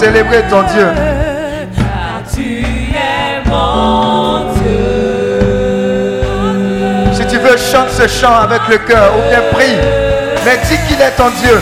Célébrer ton Dieu. Car tu es mon Dieu. Si tu veux, chante ce chant avec le cœur ou bien prie. Mais dis qu'il est ton Dieu.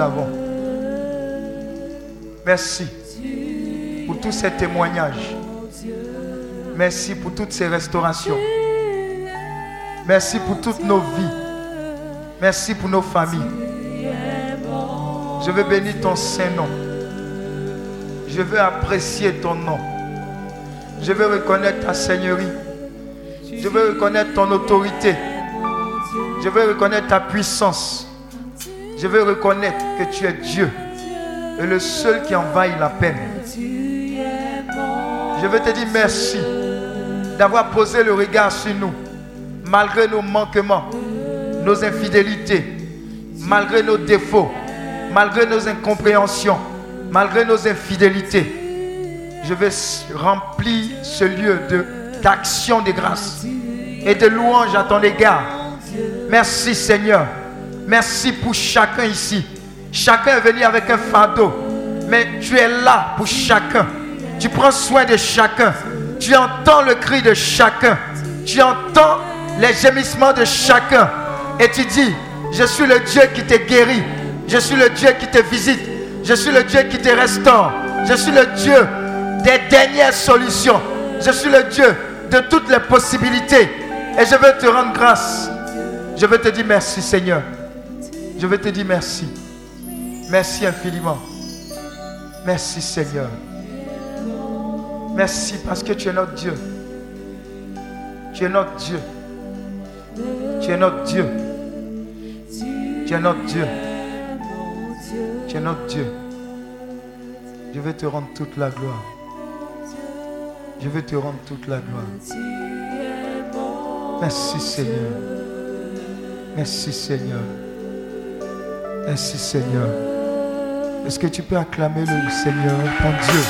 Avons. Merci pour tous ces témoignages. Merci pour toutes ces restaurations. Merci pour toutes nos vies. Merci pour nos familles. Je veux bénir ton Saint-Nom. Je veux apprécier ton nom. Je veux reconnaître ta Seigneurie. Je veux reconnaître ton autorité. Je veux reconnaître ta puissance. Je veux reconnaître que tu es Dieu et le seul qui envahit la peine. Je veux te dire merci d'avoir posé le regard sur nous, malgré nos manquements, nos infidélités, malgré nos défauts, malgré nos incompréhensions, malgré nos infidélités. Je veux remplir ce lieu d'action de grâce et de louange à ton égard. Merci Seigneur. Merci pour chacun ici. Chacun est venu avec un fardeau. Mais tu es là pour chacun. Tu prends soin de chacun. Tu entends le cri de chacun. Tu entends les gémissements de chacun. Et tu dis, je suis le Dieu qui te guérit. Je suis le Dieu qui te visite. Je suis le Dieu qui te restaure. Je suis le Dieu des dernières solutions. Je suis le Dieu de toutes les possibilités. Et je veux te rendre grâce. Je veux te dire merci Seigneur. Je veux te dire merci. Merci infiniment. Merci Seigneur. Merci parce que tu es notre Dieu. Tu es notre Dieu. Tu es notre Dieu. Tu es notre Dieu. Tu es notre Dieu. Je vais te rendre toute la gloire. Je veux te rendre toute la gloire. Merci Seigneur. Merci Seigneur. Merci Seigneur. Est-ce que tu peux acclamer le Seigneur, ton Dieu?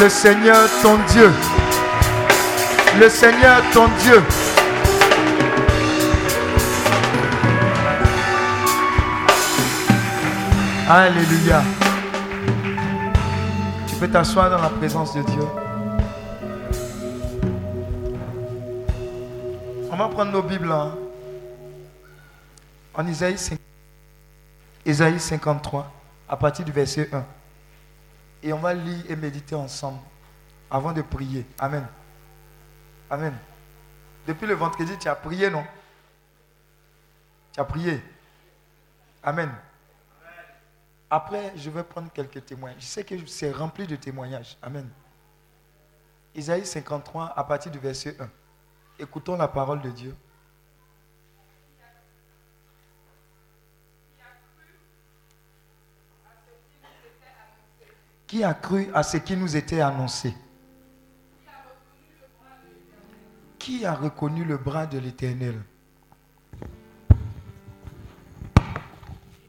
Le Seigneur, ton Dieu. Le Seigneur, ton Dieu. Alléluia. Tu peux t'asseoir dans la présence de Dieu. On va prendre nos Bibles hein. En Isaïe 5 Isaïe 53, à partir du verset 1. Et on va lire et méditer ensemble avant de prier. Amen. Amen. Depuis le vendredi, tu as prié, non? Tu as prié. Amen. Après, je vais prendre quelques témoignages. Je sais que c'est rempli de témoignages. Amen. Isaïe 53, à partir du verset 1. Écoutons la parole de Dieu. Qui a cru à ce qui nous était annoncé? Qui a reconnu le bras de l'Éternel?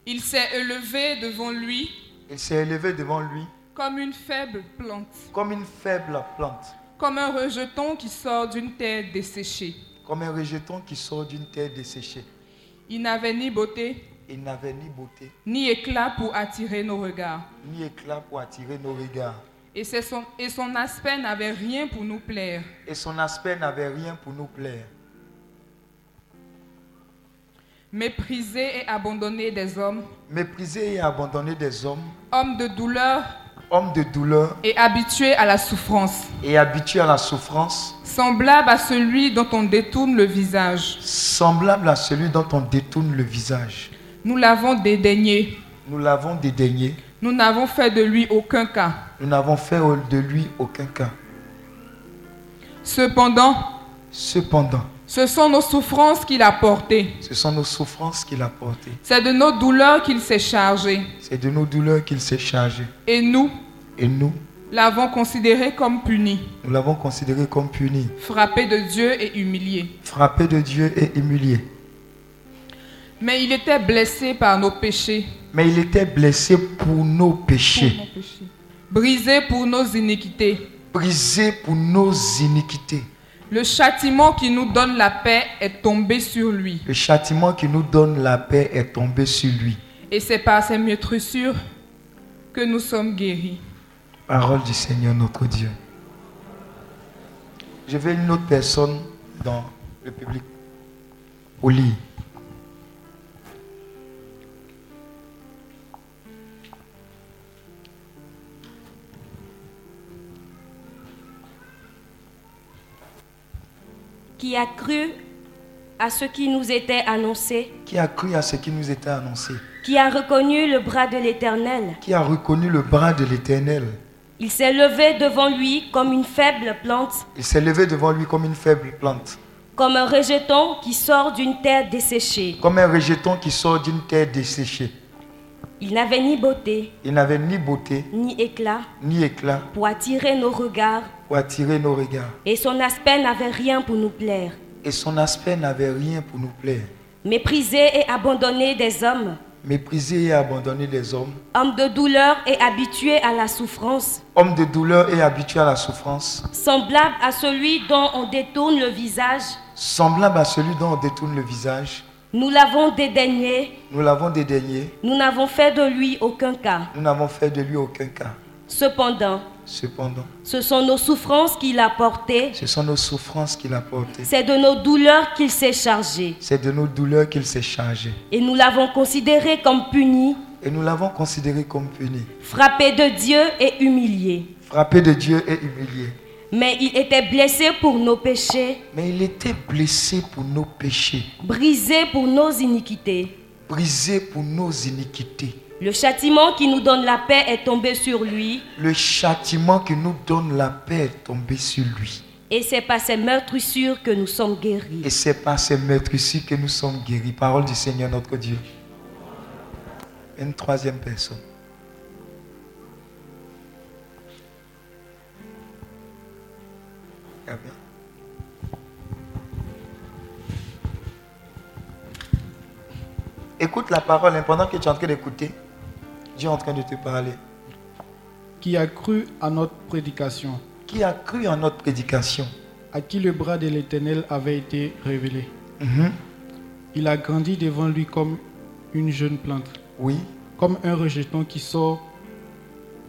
Il s'est élevé devant lui. Il s'est élevé devant lui. Comme une faible plante, comme une faible plante, comme un rejeton qui sort d'une terre desséchée. comme un rejeton qui sort d'une terre desséchée. Il n'avait ni beauté, Il n'avait ni beauté, ni éclat pour attirer nos regards. ni éclat pour attirer nos regards. Et, son, et son aspect n'avait rien pour nous plaire. Et son aspect n'avait rien pour nous plaire. Méprisé et abandonné des hommes, Méprisé et abandonné des hommes, homme de douleur homme de douleur et habitué à la souffrance, et habitué à la souffrance, semblable à celui dont on détourne le visage. semblable à celui dont on détourne le visage. Nous l'avons dédaigné. Nous l'avons dédaigné, Nous n'avons fait de lui aucun cas. nous n'avons fait de lui aucun cas. Cependant, Cependant, ce sont nos souffrances qu'il a portées. ce sont nos souffrances qu'il a portées. C'est de nos douleurs qu'il s'est chargé. C'est de nos douleurs qu'il s'est chargé. Et nous Et nous, l'avons considéré comme puni, nous l'avons considéré comme puni, frappé de Dieu et humilié. frappé de Dieu et humilié. Mais il était blessé par nos péchés, Mais il était blessé pour nos péchés, brisé pour nos iniquités. brisé pour nos iniquités. Le châtiment qui nous donne la paix est tombé sur lui. Le châtiment qui nous donne la paix est tombé sur lui. Et c'est par ses meurtrissures que nous sommes guéris. Parole du Seigneur notre Dieu. Je veux une autre personne dans le public. Au lit. Qui a cru à ce qui nous était annoncé, Qui a cru à ce qui nous était annoncé qui a reconnu le bras de l'Éternel. Qui a reconnu le bras de l'Éternel Il s'est levé devant lui comme une faible plante, Il s'est levé devant lui comme une faible plante, comme un rejeton qui sort d'une terre desséchée. comme un rejeton qui sort d'une terre desséchée. Il n'avait ni beauté, Il n'avait ni beauté, ni éclat ni éclat pour attirer nos regards, pour attirer nos regards. et son aspect n'avait rien pour nous plaire. Et son aspect n'avait rien pour nous plaire. Méprisé et abandonné des hommes, Méprisé et abandonné des hommes, homme de douleur et habitué à la souffrance, homme de douleur et habitué à la souffrance, semblable à celui dont on détourne le visage, semblable à celui dont on détourne le visage, nous l'avons dédaigné, nous l'avons dédaigné, nous n'avons fait de lui aucun cas. nous n'avons fait de lui aucun cas. Cependant, Cependant, ce sont nos souffrances qu'il a portées, ce sont nos souffrances qu'il a portées. c'est de nos douleurs qu'il s'est chargé. C'est de nos douleurs qu'il s'est chargé. Et nous l'avons considéré comme puni, Et nous l'avons considéré comme puni, frappé de Dieu et humilié. frappé de Dieu et humilié. Mais il était blessé pour nos péchés, Mais il était blessé pour nos péchés, brisé pour nos iniquités. brisé pour nos iniquités. Le châtiment qui nous donne la paix est tombé sur lui, Le châtiment qui nous donne la paix est tombé sur lui. et c'est par ses meurtrissures que nous sommes guéris. Et c'est par ces ici que nous sommes guéris. Parole du Seigneur notre Dieu. Une troisième personne. Écoute la parole hein, pendant que tu es en train d'écouter. Dieu est en train de te parler. qui a cru à notre prédication, Qui a cru en notre prédication? À qui le bras de l'Éternel avait été révélé? Mhm. Il a grandi devant lui comme une jeune plante, Oui, comme un rejeton qui sort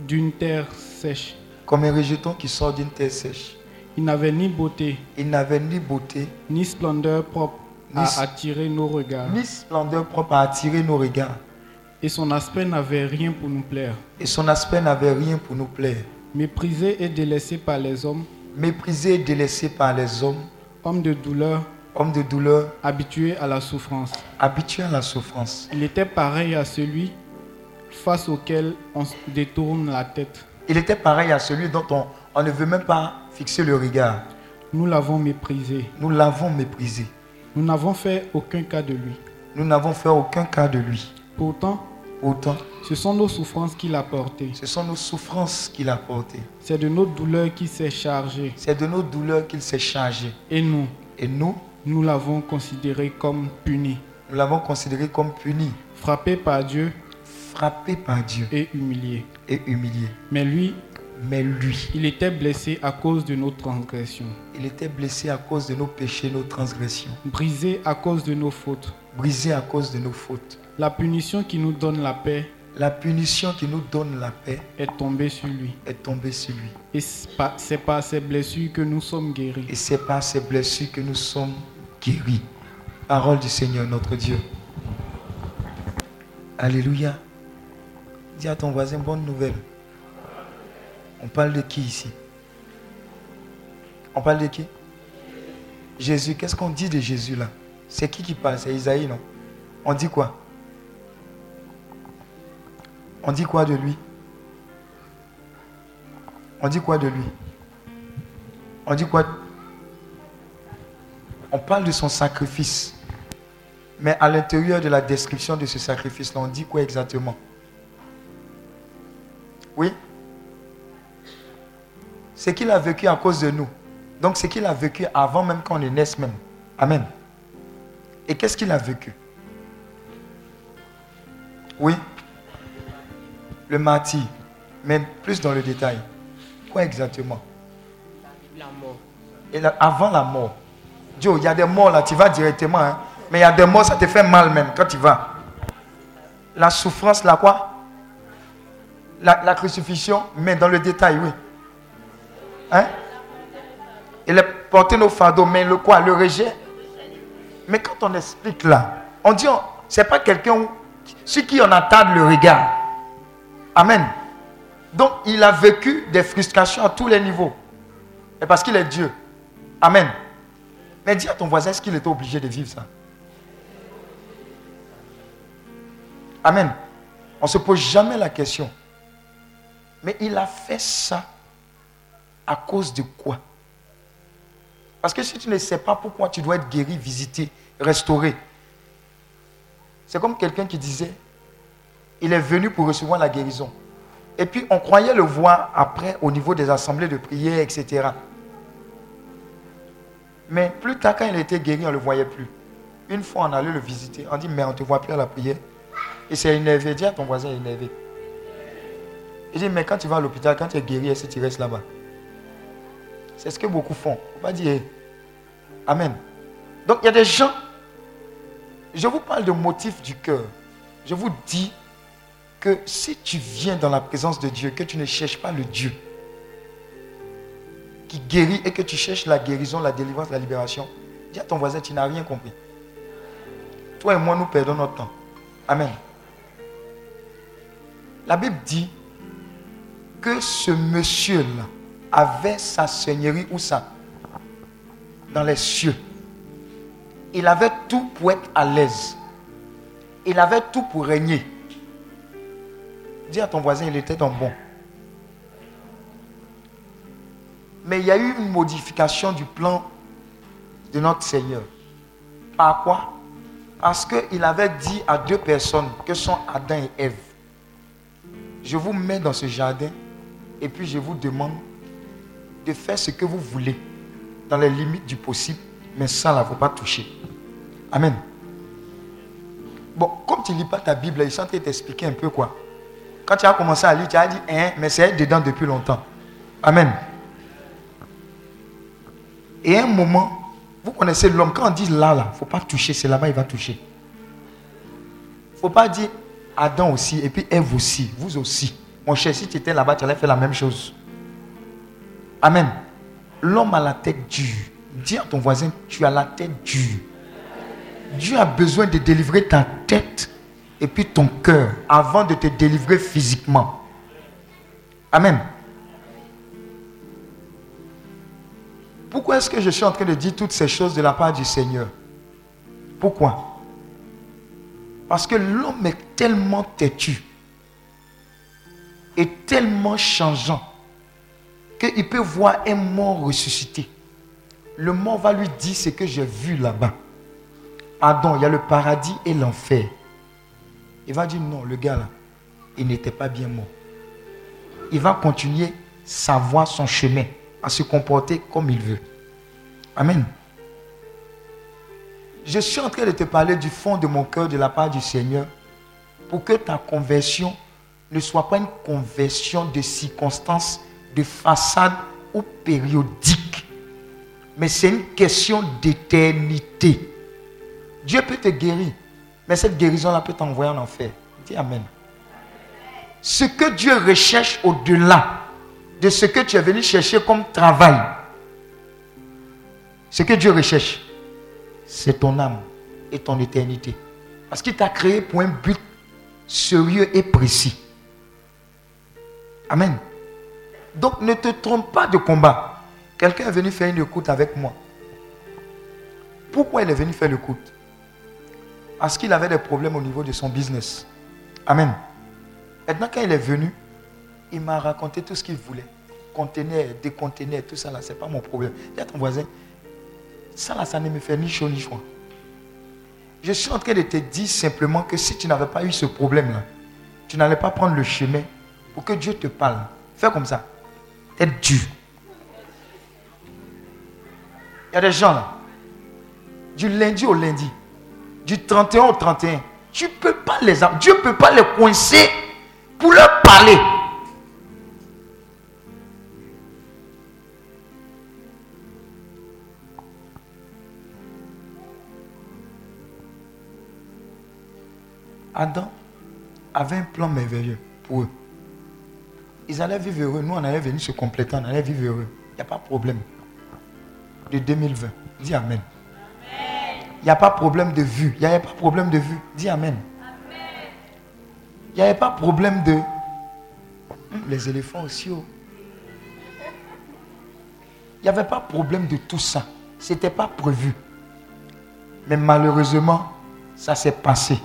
d'une terre sèche. comme un rejeton qui sort d'une terre sèche. Il n'avait ni beauté, Il n'avait ni beauté, ni splendeur propre Ni à attirer nos regards. ni splendeur propre à attirer nos regards. Et son aspect n'avait rien pour nous plaire. Et son aspect n'avait rien pour nous plaire. Méprisé et délaissé par les hommes, Méprisé et délaissé par les hommes, homme de douleur, homme de douleur, habitué à la souffrance. habitué à la souffrance. Il était pareil à celui face auquel on détourne la tête. Il était pareil à celui dont on, on ne veut même pas fixer le regard. Nous l'avons méprisé. Nous l'avons méprisé. Nous n'avons fait aucun cas de lui. Nous n'avons fait aucun cas de lui. Pourtant, Autant, ce sont nos souffrances qu'il a portées. ce sont nos souffrances qu'il a portées. C'est de nos douleurs qu'il s'est chargé. C'est de nos douleurs qu'il s'est chargé. Et nous, Et nous, nous l'avons considéré comme puni, nous l'avons considéré comme puni, frappé par Dieu frappé par Dieu et humilié. et humilié. Mais lui, Mais lui, il était blessé à cause de nos transgressions, il était blessé à cause de nos péchés, nos transgressions, brisé à cause de nos fautes. brisé à cause de nos fautes. La punition qui nous donne la paix La punition qui nous donne la paix est tombée sur lui. est tombée sur lui. Et c'est par- ses blessures que nous sommes guéris. Et c'est par ces blessures que nous sommes guéris. Parole du Seigneur notre Dieu. Alléluia. Dis à ton voisin, bonne nouvelle. On parle de qui ici? On parle de qui? Jésus. Qu'est-ce qu'on dit de Jésus là? C'est qui qui parle? C'est Isaïe, non? On dit quoi? On dit quoi de lui? On dit quoi de lui? On dit quoi? On parle de son sacrifice. Mais à l'intérieur de la description de ce sacrifice-là, on dit quoi exactement? Oui? C'est qu'il a vécu à cause de nous. Donc c'est qu'il a vécu avant même qu'on ne naisse même. Amen. Et qu'est-ce qu'il a vécu? Oui Le martyr. Mais plus dans le détail. Quoi exactement? La mort. et là, avant la mort. Joe, il y a des morts là, tu vas directement. hein. Mais il y a des morts, ça te fait mal même quand tu vas. La souffrance, là quoi? La, la crucifixion, mais dans le détail, oui. Hein? Il a porté nos fardeaux, mais le quoi? Le rejet? Mais quand on explique là, on dit, on- c'est pas quelqu'un sur qui on attarde le regard. Amen. Donc, il a vécu des frustrations à tous les niveaux. Et parce qu'il est Dieu. Amen. Mais dis à ton voisin, est-ce qu'il était obligé de vivre ça? Amen. On ne se pose jamais la question. Mais il a fait ça à cause de quoi? Parce que si tu ne sais pas pourquoi tu dois être guéri, visité, restauré, c'est comme quelqu'un qui disait, il est venu pour recevoir la guérison. Et puis on croyait le voir après au niveau des assemblées de prière, etc. Mais plus tard, quand il était guéri, on ne le voyait plus. Une fois, on allait le visiter. On dit, mais on ne te voit plus à la prière. Et c'est énervé. Dis à ton voisin, énervé. Il dit, mais quand tu vas à l'hôpital, quand tu es guéri, est-ce que tu restes là-bas? C'est ce que beaucoup font. On va dire, Amen. Donc, il y a des gens, je vous parle de motifs du cœur. Je vous dis que si tu viens dans la présence de Dieu, que tu ne cherches pas le Dieu qui guérit et que tu cherches la guérison, la délivrance, la libération, dis à ton voisin, tu n'as rien compris. Toi et moi, nous perdons notre temps. Amen. La Bible dit que ce monsieur-là avait sa seigneurie où ça? Dans les cieux. Il avait tout pour être à l'aise. Il avait tout pour régner. Dis à ton voisin, il était un bon. Mais il y a eu une modification du plan de notre Seigneur. Par quoi? Parce qu'il avait dit à deux personnes que sont Adam et Ève. Je vous mets dans ce jardin et puis je vous demande de faire ce que vous voulez. dans les limites du possible, mais ça, ne faut pas toucher. Amen. Bon, comme tu ne lis pas ta Bible, ils sont en t'expliquer un peu quoi. Quand tu as commencé à lire, tu as dit, hein, mais c'est dedans depuis longtemps. Amen. Et un moment, vous connaissez l'homme, quand on dit là, là, il ne faut pas toucher, c'est là-bas, il va toucher. Il ne faut pas dire Adam aussi, et puis Ève aussi, vous aussi. Mon cher, si tu étais là-bas, tu allais faire la même chose. Amen. L'homme a la tête dure. Dis à ton voisin, tu as la tête dure. Dieu a besoin de délivrer ta tête et puis ton cœur avant de te délivrer physiquement. Amen. Pourquoi est-ce que je suis en train de dire toutes ces choses de la part du Seigneur? Pourquoi? Parce que l'homme est tellement têtu et tellement changeant qu'il peut voir un mort ressuscité. Le mort va lui dire ce que j'ai vu là-bas. Pardon, il y a le paradis et l'enfer. Il va dire non, le gars là, il n'était pas bien mort. Il va continuer sa voie, son chemin, à se comporter comme il veut. Amen. Je suis en train de te parler du fond de mon cœur de la part du Seigneur pour que ta conversion ne soit pas une conversion de circonstances, de façade ou périodique, mais c'est une question d'éternité. Dieu peut te guérir, mais cette guérison-là peut t'envoyer en enfer. Dis Amen. Ce que Dieu recherche au-delà de ce que tu es venu chercher comme travail, ce que Dieu recherche, c'est ton âme et ton éternité. Parce qu'il t'a créé pour un but sérieux et précis. Amen. Donc ne te trompe pas de combat. Quelqu'un est venu faire une écoute avec moi. Pourquoi il est venu faire l'écoute? Parce qu'il avait des problèmes au niveau de son business. Amen. Maintenant, quand il est venu, il m'a raconté tout ce qu'il voulait. Conteneur, déconteneur, tout ça là, c'est pas mon problème. Dis à ton voisin, ça là, ça ne me fait ni chaud ni froid. Je suis en train de te dire simplement que si tu n'avais pas eu ce problème-là, tu n'allais pas prendre le chemin pour que Dieu te parle. Fais comme ça. Être dur. Il y a des gens là, du lundi au lundi, du 31 au 31, tu peux pas les Dieu ne peut pas les coincer pour leur parler. Adam avait un plan merveilleux pour eux. Ils allaient vivre heureux. Nous, on allait venir se compléter, on allait vivre heureux. Il n'y a pas de problème. De 2020. Dis Amen. Il n'y a pas de problème de vue. Il n'y avait pas de problème de vue. Dis Amen. Il n'y avait pas de problème de... Les éléphants aussi. oh. Il n'y avait pas de problème de tout ça. Ce n'était pas prévu. Mais malheureusement, ça s'est passé.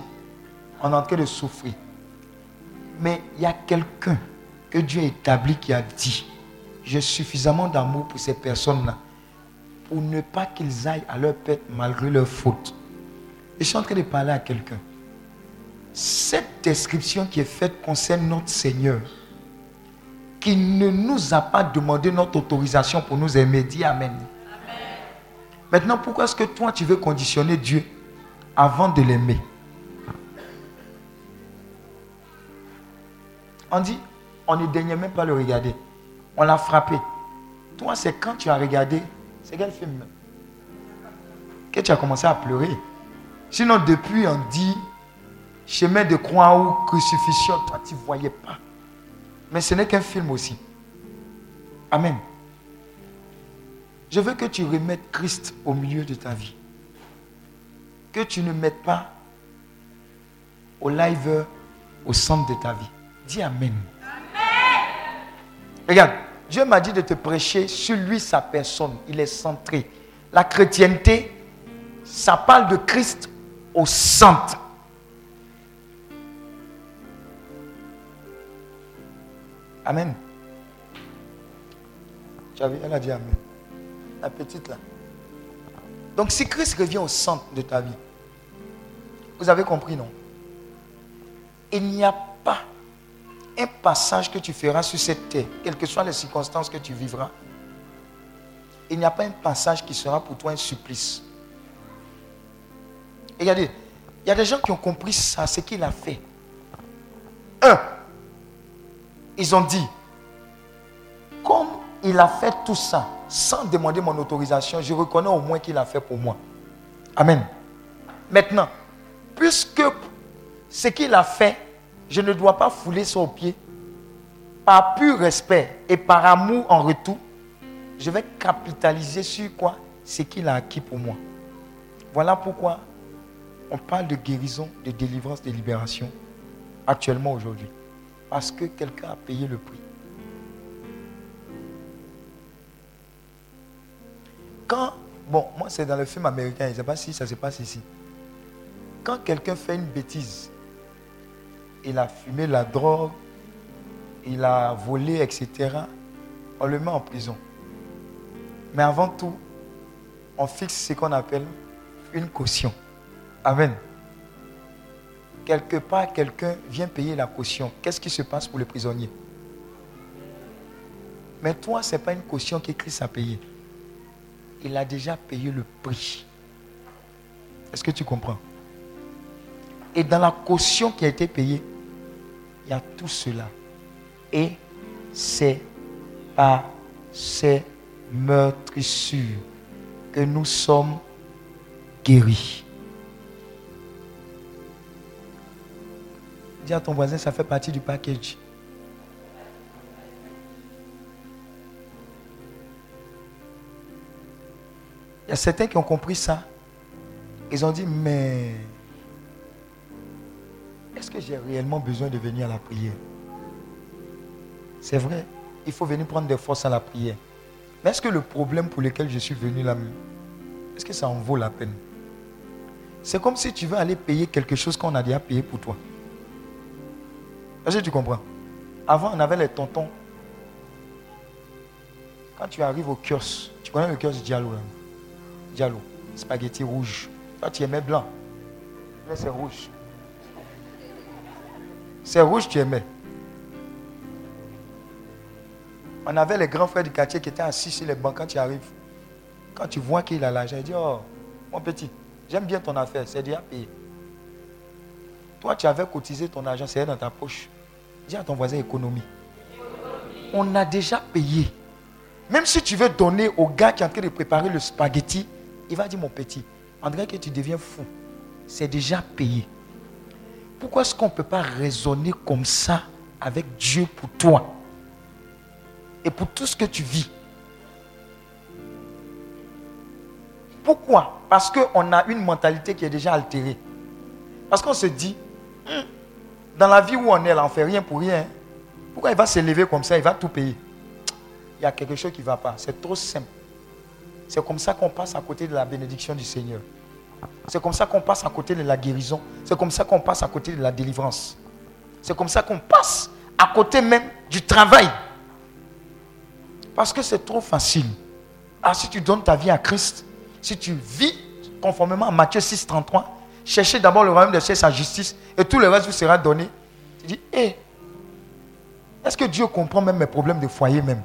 On est en train de souffrir. Mais il y a quelqu'un que Dieu a établi qui a dit, j'ai suffisamment d'amour pour ces personnes-là pour ne pas qu'ils aillent à leur pète malgré leurs fautes. Je suis en train de parler à quelqu'un. Cette description qui est faite concerne notre Seigneur, qui ne nous a pas demandé notre autorisation pour nous aimer. Dis Amen. Maintenant, pourquoi est-ce que toi, tu veux conditionner Dieu avant de l'aimer? On dit, on ne daignait même pas le regarder. On l'a frappé. Toi, c'est quand tu as regardé, c'est quel film? Que tu as commencé à pleurer? Sinon, depuis, on dit chemin de croix ou crucifixion, toi, tu ne voyais pas. Mais ce n'est qu'un film aussi. Amen. Je veux que tu remettes Christ au milieu de ta vie. Que tu ne mettes pas au live au centre de ta vie. Dis Amen. Regarde, Dieu m'a dit de te prêcher sur lui, sa personne. Il est centré. La chrétienté, ça parle de Christ au centre. Amen. Elle a dit Amen. La petite là. Donc si Christ revient au centre de ta vie, vous avez compris, non? Il n'y a pas un passage que tu feras sur cette terre, quelles que soient les circonstances que tu vivras, il n'y a pas un passage qui sera pour toi un supplice. Et regardez, il y a des gens qui ont compris ça, ce qu'il a fait. Un, ils ont dit, comme il a fait tout ça sans demander mon autorisation, je reconnais au moins qu'il a fait pour moi. Amen. Maintenant, puisque ce qu'il a fait, je ne dois pas fouler son pied, par pur respect et par amour en retour, je vais capitaliser sur quoi? Ce qu'il a acquis pour moi. Voilà pourquoi on parle de guérison, de délivrance, de libération actuellement aujourd'hui. Parce que quelqu'un a payé le prix. Quand, bon, moi c'est dans le film américain, je ne sais pas si ça se passe ici. Quand quelqu'un fait une bêtise, il a fumé la drogue, il a volé, etc., on le met en prison. Mais avant tout, on fixe ce qu'on appelle une caution. Amen. Quelque part, quelqu'un vient payer la caution. Qu'est-ce qui se passe pour le prisonnier? Mais toi, ce n'est pas une caution que Christ a payée. Il a déjà payé le prix. Est-ce que tu comprends? Et dans la caution qui a été payée, il y a tout cela. Et c'est par ces meurtrissures que nous sommes guéris. Dis à ton voisin, ça fait partie du package. Il y a certains qui ont compris ça. Ils ont dit, mais est-ce que j'ai réellement besoin de venir à la prière? C'est vrai, il faut venir prendre des forces à la prière. Mais est-ce que le problème pour lequel je suis venu là, est-ce que ça en vaut la peine? C'est comme si tu veux aller payer quelque chose qu'on a déjà payé pour toi. Est-ce que tu comprends? Avant, on avait les tontons. Quand tu arrives au kiosque, tu connais le kiosque Diallo là Diallo, spaghetti rouge. Toi, tu aimais blanc. Mais c'est rouge. C'est rouge, tu aimais. On avait les grands frères du quartier qui étaient assis sur les bancs quand tu arrives. Quand tu vois qu'il a l'argent, il dit Oh, mon petit, j'aime bien ton affaire, c'est déjà payé. Toi, tu avais cotisé ton argent, c'est dans ta poche. Dis à ton voisin économie. On a déjà payé. Même si tu veux donner au gars qui est en train de préparer le spaghetti, il va dire Mon petit, dirait que tu deviens fou. C'est déjà payé. Pourquoi est-ce qu'on ne peut pas raisonner comme ça avec Dieu pour toi et pour tout ce que tu vis? Pourquoi? Parce qu'on a une mentalité qui est déjà altérée. Parce qu'on se dit, Hum, dans la vie où on est là, on ne fait rien pour rien. Pourquoi il va s'élever comme ça, il va tout payer Il y a quelque chose qui ne va pas. C'est trop simple. C'est comme ça qu'on passe à côté de la bénédiction du Seigneur. C'est comme ça qu'on passe à côté de la guérison. C'est comme ça qu'on passe à côté de la délivrance. C'est comme ça qu'on passe à côté même du travail. Parce que c'est trop facile. Ah, si tu donnes ta vie à Christ, si tu vis conformément à Matthieu 6, 33, cherchez d'abord le royaume de sa justice, et tout le reste vous sera donné. Tu dis, hé, est-ce que Dieu comprend même mes problèmes de foyer même?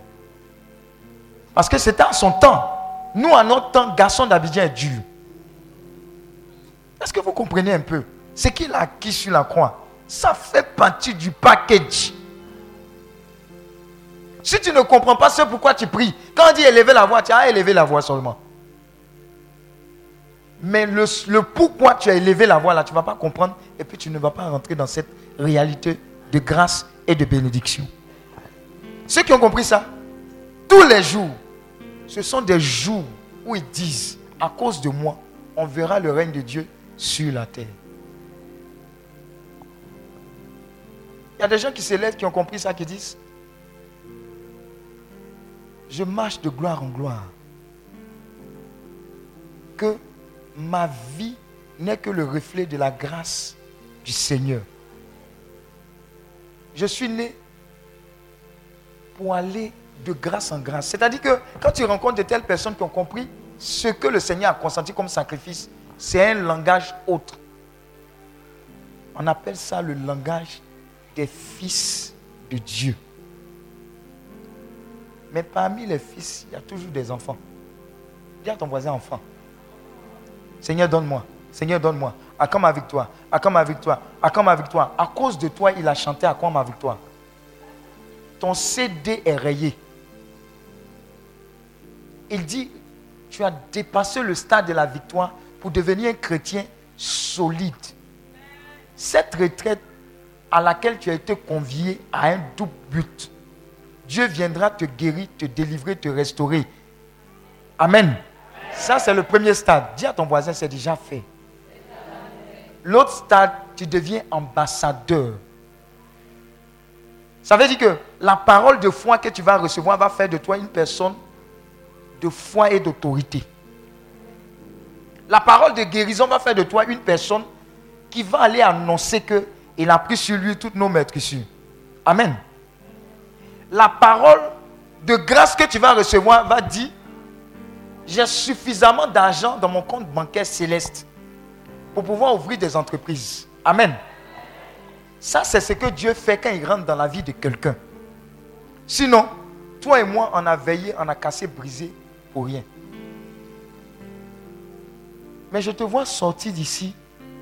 Parce que c'était à son temps. Nous, à notre temps, garçon d'Abidjan est dur. Est-ce que vous comprenez un peu? Ce qu'il a acquis sur la croix, ça fait partie du package. Si tu ne comprends pas ce pourquoi tu pries, quand on dit élever la voix, tu as élevé la voix seulement. Mais le, pourquoi tu as élevé la voix là, tu ne vas pas comprendre et puis tu ne vas pas rentrer dans cette réalité de grâce et de bénédiction. Ceux qui ont compris ça, tous les jours, ce sont des jours où ils disent, à cause de moi, on verra le règne de Dieu sur la terre. Il y a des gens qui se lèvent, qui ont compris ça, qui disent, je marche de gloire en gloire. Que ma vie n'est que le reflet de la grâce du Seigneur. Je suis né pour aller de grâce en grâce. C'est-à-dire que quand tu rencontres de telles personnes qui ont compris ce que le Seigneur a consenti comme sacrifice, c'est un langage autre. On appelle ça le langage des fils de Dieu. Mais parmi les fils, il y a toujours des enfants. Dis à ton voisin enfant. Seigneur, donne-moi. Seigneur, donne-moi. Accorde ma victoire. Accorde ma victoire. Accorde ma victoire. À cause de toi, il a chanté Accorde ma victoire. Ton CD est rayé. Il dit, tu as dépassé le stade de la victoire pour devenir un chrétien solide. Cette retraite à laquelle tu as été convié a un double but. Dieu viendra te guérir, te délivrer, te restaurer. Amen. Ça, c'est le premier stade. Dis à ton voisin, c'est déjà fait. L'autre stade, tu deviens ambassadeur. Ça veut dire que la parole de foi que tu vas recevoir va faire de toi une personne de foi et d'autorité. La parole de guérison va faire de toi une personne qui va aller annoncer que il a pris sur lui toutes nos maîtrisures. Amen. La parole de grâce que tu vas recevoir va dire j'ai suffisamment d'argent dans mon compte bancaire céleste pour pouvoir ouvrir des entreprises. Amen. Ça, c'est ce que Dieu fait quand il rentre dans la vie de quelqu'un. Sinon, toi et moi, on a veillé, on a cassé, brisé pour rien. Mais je te vois sortir d'ici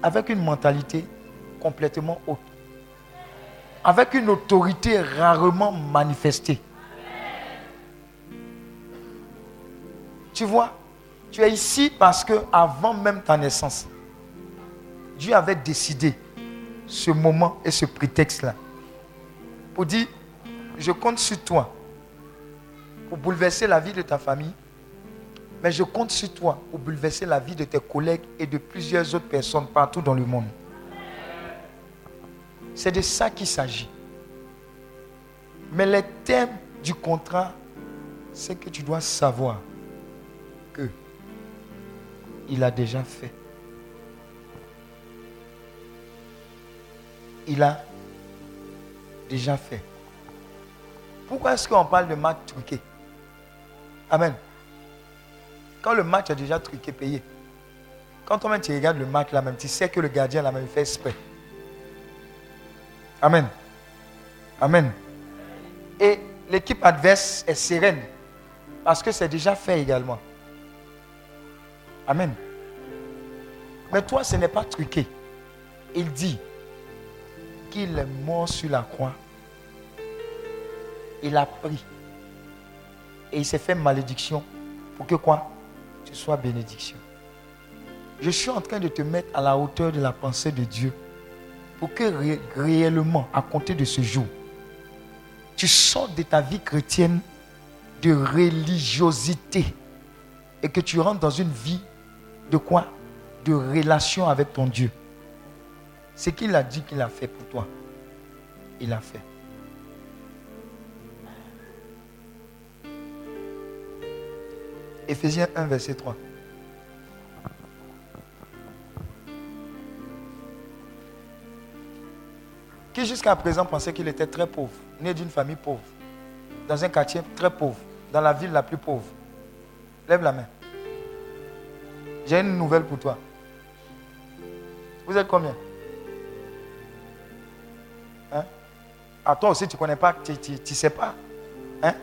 avec une mentalité complètement haute. Avec une autorité rarement manifestée. Tu vois, tu es ici parce que avant même ta naissance, Dieu avait décidé ce moment et ce prétexte-là pour dire, je compte sur toi pour bouleverser la vie de ta famille, mais je compte sur toi pour bouleverser la vie de tes collègues et de plusieurs autres personnes partout dans le monde. C'est de ça qu'il s'agit. Mais les thèmes du contrat, c'est que tu dois savoir que il a déjà fait. Il a déjà fait. Pourquoi est-ce qu'on parle de match truqué Amen. Quand le match est déjà truqué, payé. Quand toi-même tu regardes le match là même, tu sais que le gardien là même fait exprès. Amen. Amen. Et l'équipe adverse est sereine parce que c'est déjà fait également. Amen. Mais toi, ce n'est pas truqué. Il dit qu'il est mort sur la croix. Il a pris. Et il s'est fait malédiction pour que quoi? Sois bénédiction. Je suis en train de te mettre à la hauteur de la pensée de Dieu pour que ré- réellement, à compter de ce jour, tu sortes de ta vie chrétienne de religiosité et que tu rentres dans une vie de quoi? De relation avec ton Dieu. Ce qu'il a dit qu'il a fait pour toi, il a fait. Éphésiens 1, verset 3. Qui jusqu'à présent pensait qu'il était très pauvre, né d'une famille pauvre, dans un quartier très pauvre, dans la ville la plus pauvre? Lève la main. J'ai une nouvelle pour toi. Vous êtes combien? Hein? À toi aussi, tu ne connais pas, tu ne sais pas. Hein?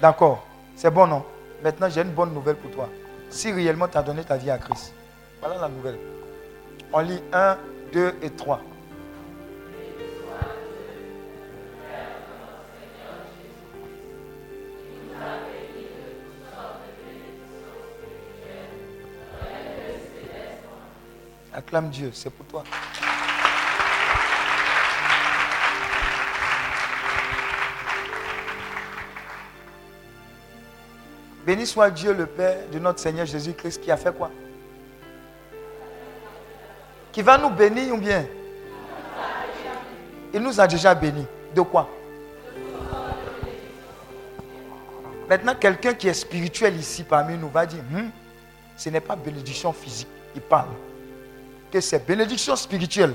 D'accord. C'est bon, non? Maintenant, j'ai une bonne nouvelle pour toi. Si réellement tu as donné ta vie à Christ, voilà la nouvelle. On lit 1, 2 et 3. Acclame Dieu, c'est pour toi. Béni soit Dieu le Père de notre Seigneur Jésus-Christ qui a fait quoi? Qui va nous bénir ou bien? Il nous a déjà bénis. De quoi? Maintenant, quelqu'un qui est spirituel ici parmi nous va dire, Hmm, ce n'est pas bénédiction physique, il parle. Que c'est bénédiction spirituelle.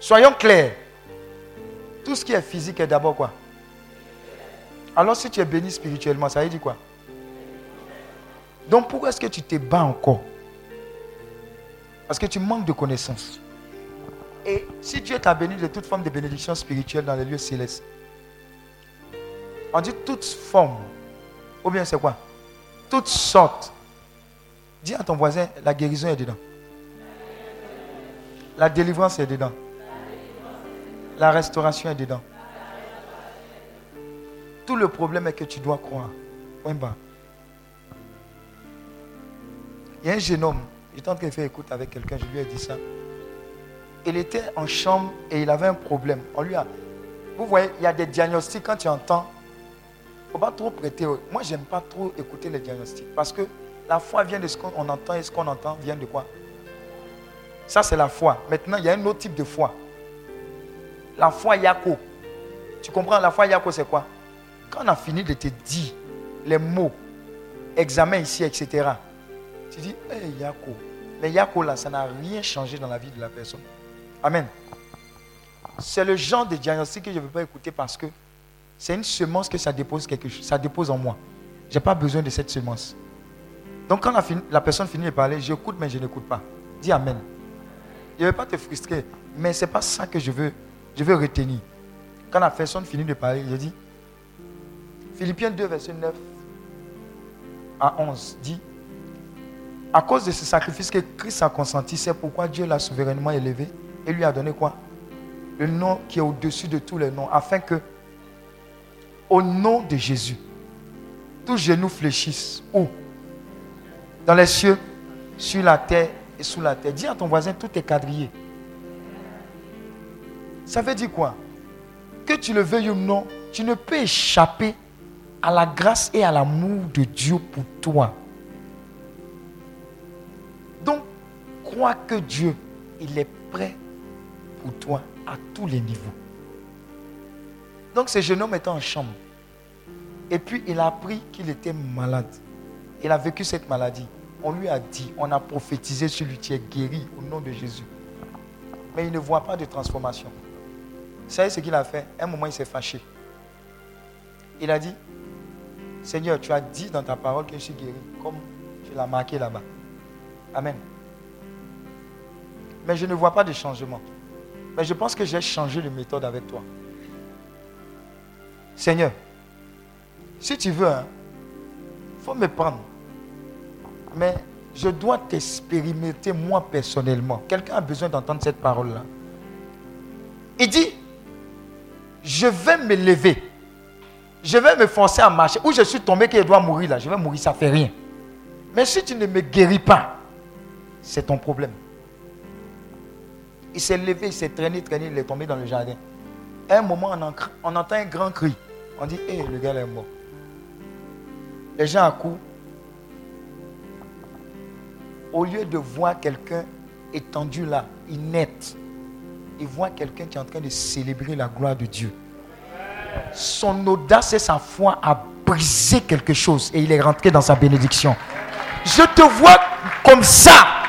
Soyons clairs. Tout ce qui est physique est d'abord quoi? Alors si tu es béni spirituellement, ça veut dire quoi? Donc pourquoi est-ce que tu te bats encore? Parce que tu manques de connaissances. Et si Dieu t'a béni de toute forme de bénédiction spirituelle dans les lieux célestes, on dit toute forme, ou bien c'est quoi? Toutes sortes Dis à ton voisin, la guérison est dedans. La délivrance est dedans. La restauration est dedans. Tout le problème est que tu dois croire. Il y a un jeune homme, j'étais en train de faire écoute avec quelqu'un, je lui ai dit ça. Il était en chambre et il avait un problème. On lui a. Vous voyez, il y a des diagnostics quand tu entends. Il ne faut pas trop prêter. Moi, j'aime pas trop écouter les diagnostics. Parce que la foi vient de ce qu'on entend et ce qu'on entend vient de quoi? Ça, c'est la foi. Maintenant, il y a un autre type de foi. La foi Yako. Tu comprends? La foi Yako, c'est quoi? Quand on a fini de te dire les mots, examen ici, etc., tu dis, hé Yako. Mais Yako, là, ça n'a rien changé dans la vie de la personne. Amen. C'est le genre de diagnostic que je ne veux pas écouter parce que c'est une semence que ça dépose quelque chose, ça dépose en moi. Je n'ai pas besoin de cette semence. Donc quand la, la personne finit de parler, j'écoute mais je n'écoute pas. Dis Amen. Je ne veux pas te frustrer, mais ce n'est pas ça que je veux, je veux retenir. Quand la personne finit de parler, je dis, Philippiens 2, verset 9 à 11, dit, à cause de ce sacrifice que Christ a consenti, c'est pourquoi Dieu l'a souverainement élevé et lui a donné quoi? Le nom qui est au-dessus de tous les noms, afin que, au nom de Jésus, tous genoux fléchissent. Où? Dans les cieux, sur la terre et sous la terre. Dis à ton voisin, tout est quadrillé. Ça veut dire quoi? Que tu le veuilles ou non, tu ne peux échapper à la grâce et à l'amour de Dieu pour toi. Crois que Dieu, il est prêt pour toi à tous les niveaux. Donc, ce jeune homme était en chambre. Et puis, il a appris qu'il était malade. Il a vécu cette maladie. On lui a dit, on a prophétisé sur lui, tu es guéri au nom de Jésus. Mais il ne voit pas de transformation. Vous savez ce qu'il a fait? Un moment, il s'est fâché. Il a dit, Seigneur, tu as dit dans ta parole que je suis guéri, comme tu l'as marqué là-bas. Amen. Mais je ne vois pas de changement. Mais je pense que j'ai changé de méthode avec toi. Seigneur, si tu veux, il hein, faut me prendre. Mais je dois t'expérimenter moi personnellement. Quelqu'un a besoin d'entendre cette parole-là. Il dit, je vais me lever. Je vais me forcer à marcher. Où je suis tombé qu'il doit mourir là, je vais mourir, ça ne fait rien. Mais si tu ne me guéris pas, c'est ton problème. Il s'est levé, il s'est traîné, traîné, il est tombé dans le jardin. À un moment, on, entend un grand cri. On dit, hé, le gars est mort. Les gens accourent. Au lieu de voir quelqu'un étendu là, inerte, ils voient quelqu'un qui est en train de célébrer la gloire de Dieu. Son audace et sa foi a brisé quelque chose et il est rentré dans sa bénédiction. Je te vois comme ça,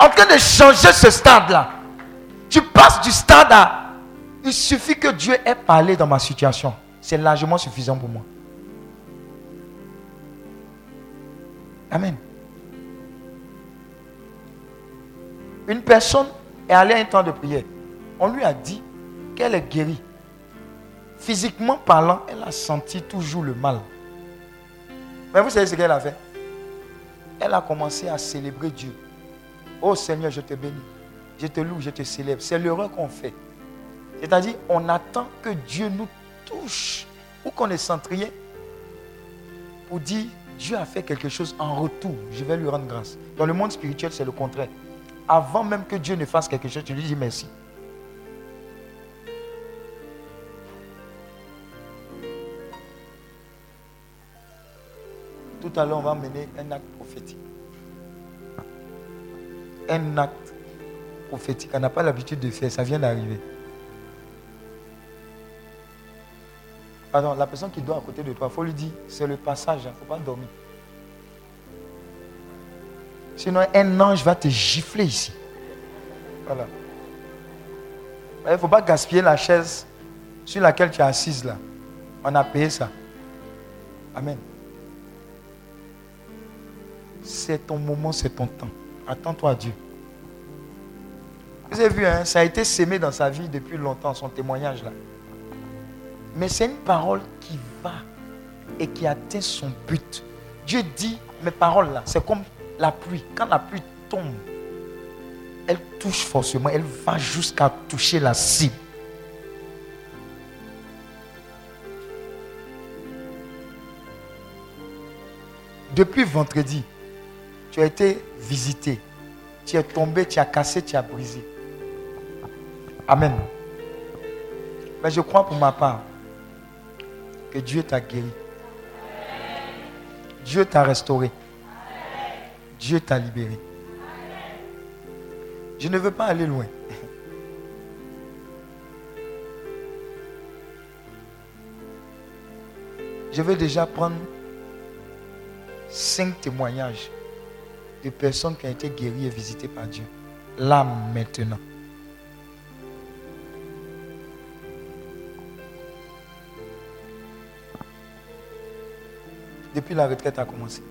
en train de changer ce stade-là. Tu passes du stade à... Il suffit que Dieu ait parlé dans ma situation. C'est largement suffisant pour moi. Amen. Une personne est allée à un temps de prière. On lui a dit qu'elle est guérie. Physiquement parlant, elle a senti toujours le mal. Mais vous savez ce qu'elle a fait? Elle a commencé à célébrer Dieu. Oh Seigneur, je te bénis. Je te loue, je te célèbre. C'est l'erreur qu'on fait. C'est-à-dire, on attend que Dieu nous touche ou qu'on ne sente rien pour dire Dieu a fait quelque chose en retour. Je vais lui rendre grâce. Dans le monde spirituel, c'est le contraire. Avant même que Dieu ne fasse quelque chose, tu lui dis merci. Tout à l'heure, on va mener un acte prophétique. Un acte prophétique. On n'a pas l'habitude de faire, ça vient d'arriver. Pardon, la personne qui dort à côté de toi, il faut lui dire, c'est le passage, il ne faut pas dormir. Sinon, un ange va te gifler ici. Voilà. Il ne faut pas gaspiller la chaise sur laquelle tu es assise là. On a payé ça. Amen. C'est ton moment, c'est ton temps. Attends-toi à Dieu. Vous avez vu, hein, ça a été sémé dans sa vie depuis longtemps, son témoignage là. Mais c'est une parole qui va et qui atteint son but. Dieu dit, mes paroles là, c'est comme la pluie. Quand la pluie tombe, elle touche forcément, elle va jusqu'à toucher la cible. Depuis vendredi, tu as été visité. Tu es tombé, tu as cassé, tu as brisé. Amen. Mais je crois pour ma part que Dieu t'a guéri. Dieu t'a restauré. Dieu t'a libéré. Je ne veux pas aller loin. Je vais déjà prendre cinq témoignages de personnes qui ont été guéries et visitées par Dieu. Là, maintenant. Depuis la retraite a commencé.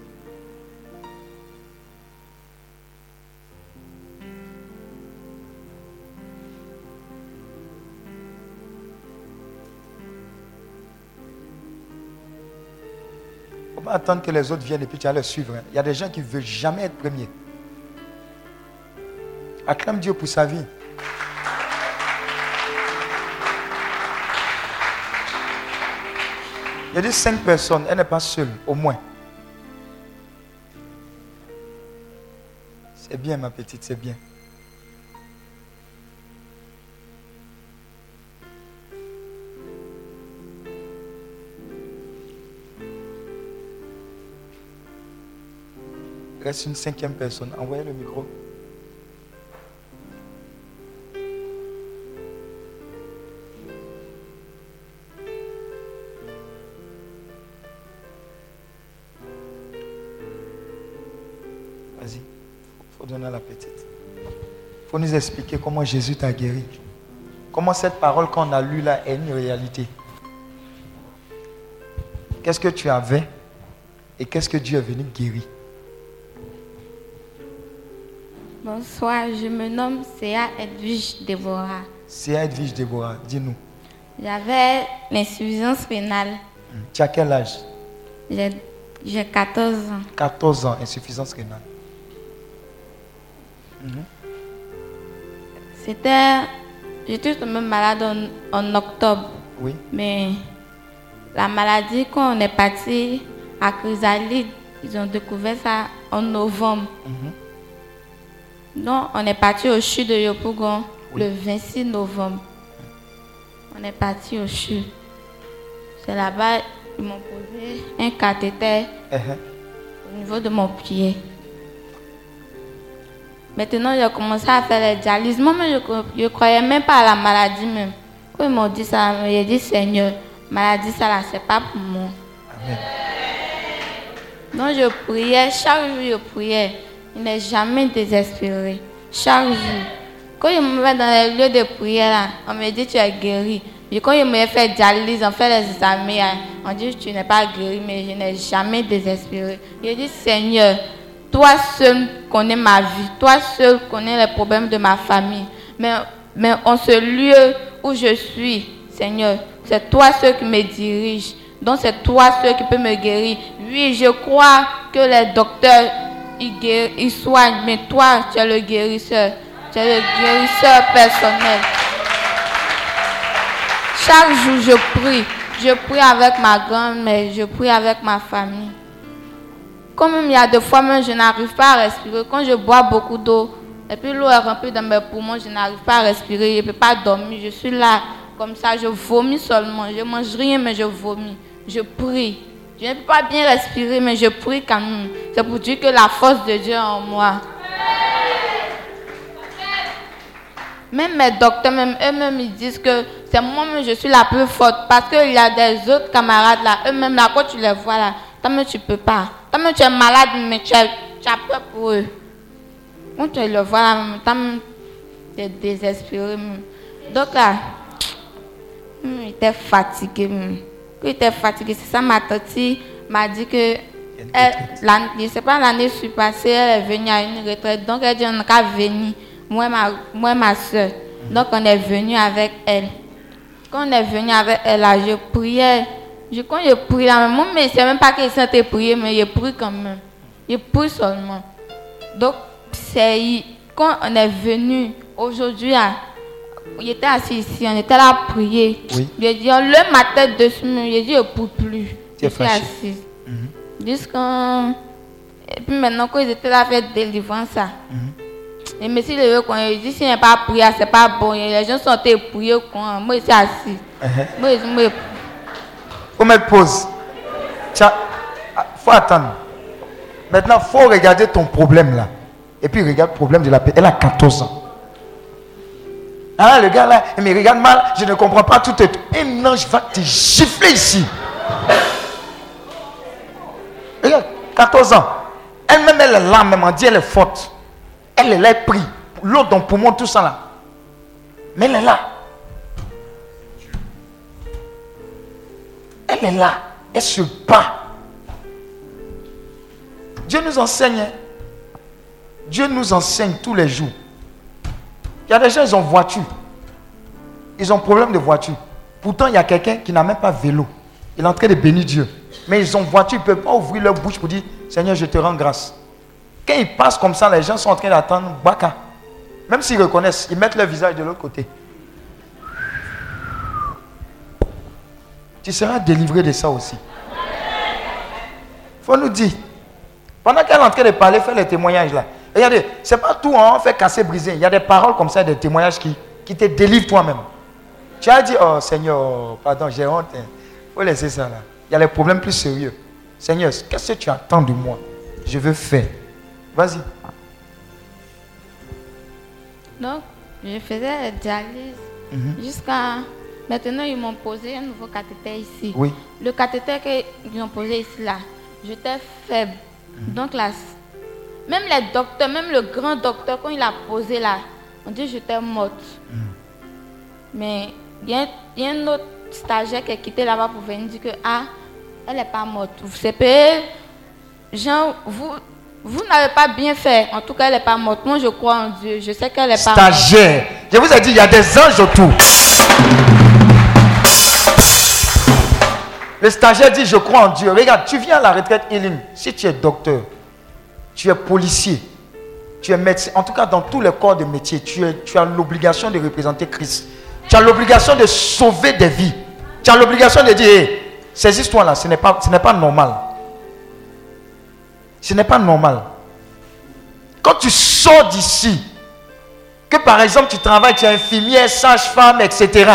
Attendre que les autres viennent et puis tu vas les suivre. hein. Il y a des gens qui ne veulent jamais être premiers. Acclame Dieu pour sa vie. Il y a dit cinq personnes, elle n'est pas seule, au moins. C'est bien, ma petite, c'est bien. Reste une cinquième personne. Envoyez le micro. Vas-y. Faut donner à la petite. Faut nous expliquer comment Jésus t'a guéri. Comment cette parole qu'on a lue là est une réalité. Qu'est-ce que tu avais et qu'est-ce que Dieu est venu guérir? Bonsoir, je me nomme Séa Edwige Déborah. C'est Edwige Déborah, dis-nous. J'avais l'insuffisance rénale. Tu as quel âge? J'ai j'ai 14 ans. 14 ans, insuffisance rénale. C'était. J'étais tombée malade en, en octobre. Oui. Mais la maladie, quand on est parti à Chrysalide, ils ont découvert ça en novembre. Donc, on est parti au CHU de Yopougon le 26 novembre. On est parti au CHU. C'est là-bas, ils m'ont posé un cathéter Uh-huh. au niveau de mon pied. Maintenant, j'ai commencé à faire les dialyses. Moi, mais je ne croyais même pas à la maladie même. Quand ils m'ont dit ça, j'ai dit, Seigneur, maladie, ça là, c'est pas pour moi. Amen. Donc, je priais, chaque jour, je priais. Il n'est jamais désespéré. Chaque jour. Quand je me mets dans les lieux de prière, on me dit, tu es guéri. Et quand je me fais dialyse, on fait les examens, hein, on dit, tu n'es pas guéri, mais je n'ai jamais désespéré. Je dis, Seigneur, toi seul connais ma vie, toi seul connais les problèmes de ma famille. Mais, mais en ce lieu où je suis, Seigneur, c'est toi seul qui me dirige. Donc c'est toi seul qui peut me guérir. Oui, je crois que les docteurs, ils, guéri- ils soignent, mais toi, tu es le guérisseur. Tu es le guérisseur personnel. Chaque jour, je prie. Je prie avec ma grand-mère, je prie avec ma famille. Quand même, il y a des fois, même, je n'arrive pas à respirer. Quand je bois beaucoup d'eau, et puis l'eau est remplie dans mes poumons, je n'arrive pas à respirer, je ne peux pas dormir. Je suis là, comme ça, je vomis seulement. Je mange rien, mais je vomis. Je prie. Je ne peux pas bien respirer, mais je prie quand même. C'est pour dire que la force de Dieu est en moi. Même mes docteurs, même eux-mêmes, ils disent que c'est moi-même, je suis la plus forte. Parce qu'il y a des autres camarades là, eux-mêmes là, quand tu les vois là, toi-même tu peux pas. Toi-même tu es malade, mais tu as, peur pour eux. Quand tu les vois là, toi-même tu es désespéré. même. Donc là, hum, il était il était fatigué, c'est ça ma tante m'a dit que elle, je ne sais pas, l'année passée, elle est venue à une retraite. Donc, elle dit, on n'a qu'à venir, moi et ma, moi ma soeur. Donc, on est venu avec elle. Quand on est venu avec elle, là, je priais. Je, quand je priais, là, moi, mais c'est même pas que je sentais prier, mais je prie quand même. Il prie seulement. Donc, c'est quand on est venu aujourd'hui, à- il était assis ici, on était là à prier. Oui. Il dit, on le ma tête dessus, mais il a dit, je ne peux plus. Je suis assise. Jusqu'à. Et puis maintenant, quand ils étaient là à faire délivrance, ça. Et monsieur le quand il dit, si n'est pas prié, c'est pas bon. Et les gens sont de prier, quoi. Moi, je suis assis. Uh-huh. Moi, je me Faut mettre pause. Ah, faut attendre. Maintenant, faut regarder ton problème là. Et puis regarde le problème de la paix. Elle a 14 ans. Ah, le gars là, il me regarde mal, je ne comprends pas tout tout. Un ange va te gifler ici. Regarde, 14 ans. Elle-même, elle est là, même, on dit elle est forte. Elle est là, elle prie. L'eau dans le poumon, tout ça là. Mais elle est là. Elle est là. Elle se bat. Dieu nous enseigne. hein. Dieu nous enseigne tous les jours. Il y a des gens, ils ont voiture. Ils ont problème de voiture. Pourtant, il y a quelqu'un qui n'a même pas vélo. Il est en train de bénir Dieu. Mais ils ont voiture, ils ne peuvent pas ouvrir leur bouche pour dire Seigneur, je te rends grâce. Quand ils passent comme ça, les gens sont en train d'attendre Baka. Même s'ils reconnaissent, ils mettent leur visage de l'autre côté. Tu seras délivré de ça aussi. faut nous dire. Pendant qu'elle est en train de parler, faire les témoignages là. Regardez, c'est pas tout, hein, on fait casser, briser. Il y a des paroles comme ça, des témoignages qui, qui te délivrent toi-même. Tu as dit, oh Seigneur, pardon, j'ai honte. Il faut laisser ça là. Il y a les problèmes plus sérieux. Seigneur, qu'est-ce que tu attends de moi? Je veux faire. Vas-y. Donc, je faisais la dialyse Mhm. jusqu'à. Maintenant, ils m'ont posé un nouveau cathéter ici. Oui. Le cathéter qu'ils ont posé ici, là, j'étais faible. Mhm. Donc, là, même les docteurs, même le grand docteur, quand il a posé là, on dit que j'étais morte. Mhm. Mais il y, a un- il y a un autre stagiaire qui est quitté là-bas pour venir dire que, ah, elle n'est pas morte. Vous savez, Jean, vous, vous n'avez pas bien fait. En tout cas, elle n'est pas morte. Moi, je crois en Dieu. Je sais qu'elle n'est pas morte. Stagiaire. Je vous ai dit, il y a des anges autour. Le stagiaire dit, je crois en Dieu. Regarde, tu viens à la retraite healing. Si tu es docteur, tu es policier, tu es médecin, en tout cas dans tous les corps de métier, tu, as l'obligation de représenter Christ. Tu as l'obligation de sauver des vies. Tu as l'obligation de dire, Hey, ces histoires-là, ce n'est pas, pas normal. Ce n'est pas normal. Quand tu sors d'ici, que par exemple tu travailles, tu es infirmière, sage-femme, etc.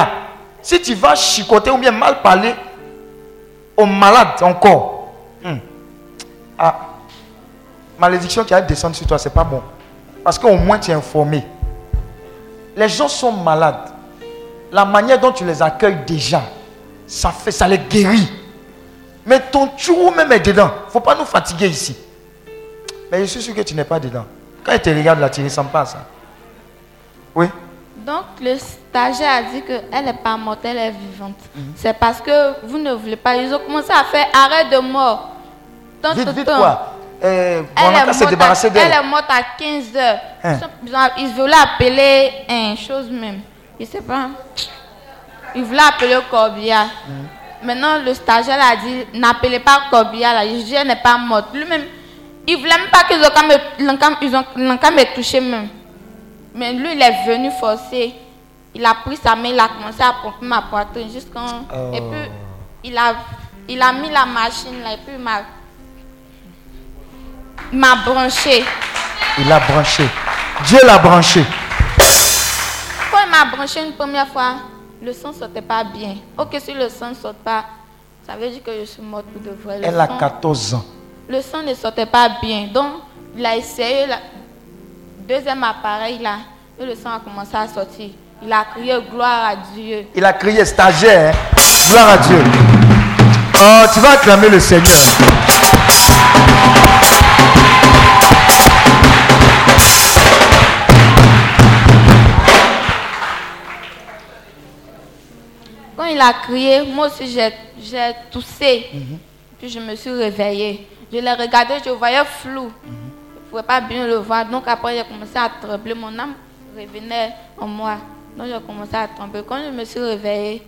Si tu vas chicoter ou bien mal parler aux malades encore, hmm, ah, malédiction qui va descendre sur toi, c'est pas bon. Parce qu'au moins tu es informé. Les gens sont malades. La manière dont tu les accueilles déjà, ça fait, ça les guérit. Mais ton tour même est dedans. Il ne faut pas nous fatiguer ici. Mais je suis sûr que tu n'es pas dedans. Quand il te regarde là, tu ne ressembles pas à ça. Oui. Donc, le stagiaire a dit qu'elle n'est pas morte, elle est vivante. Mhm. C'est parce que vous ne voulez pas. Ils ont commencé à faire arrêt de mort. Tant, Vite, vite quoi? Euh, Elle est, morte à, elle d'elle. est morte à 15 heures. Hein. Ils, voulaient appeler une chose même. Je sais pas. Ils voulaient appeler Corbia. Mhm. Maintenant, le stagiaire a dit n'appelez pas Corbia. Dis elle n'est pas morte. Lui-même, il voulait même pas qu'ils ont qu'à me toucher même. Mais lui, il est venu forcer. Il a pris sa main, il a commencé à pomper ma poitrine jusqu'en. Oh. Et puis, il a, il a mis la machine là et puis il m'a. Il m'a branché. Il l'a branché. Dieu l'a branché. Quand il m'a branché une première fois, le sang ne sortait pas bien. Ok, si le sang ne sort pas, ça veut dire que je suis morte pour de vrai. Le, Elle a sang, 14 ans. le sang ne sortait pas bien. Donc, il a essayé le deuxième appareil là, et le sang a commencé à sortir. Il a crié gloire à Dieu. Il a crié stagiaire. hein. Gloire à Dieu. Oh, tu vas acclamer le Seigneur. Il a crié, moi aussi j'ai toussé. Puis je me suis réveillée. Je l'ai regardé, je voyais flou. Je ne pouvais pas bien le voir. Donc après, j'ai commencé à trembler. Mon âme revenait en moi. Donc j'ai commencé à trembler. Quand je me suis réveillée,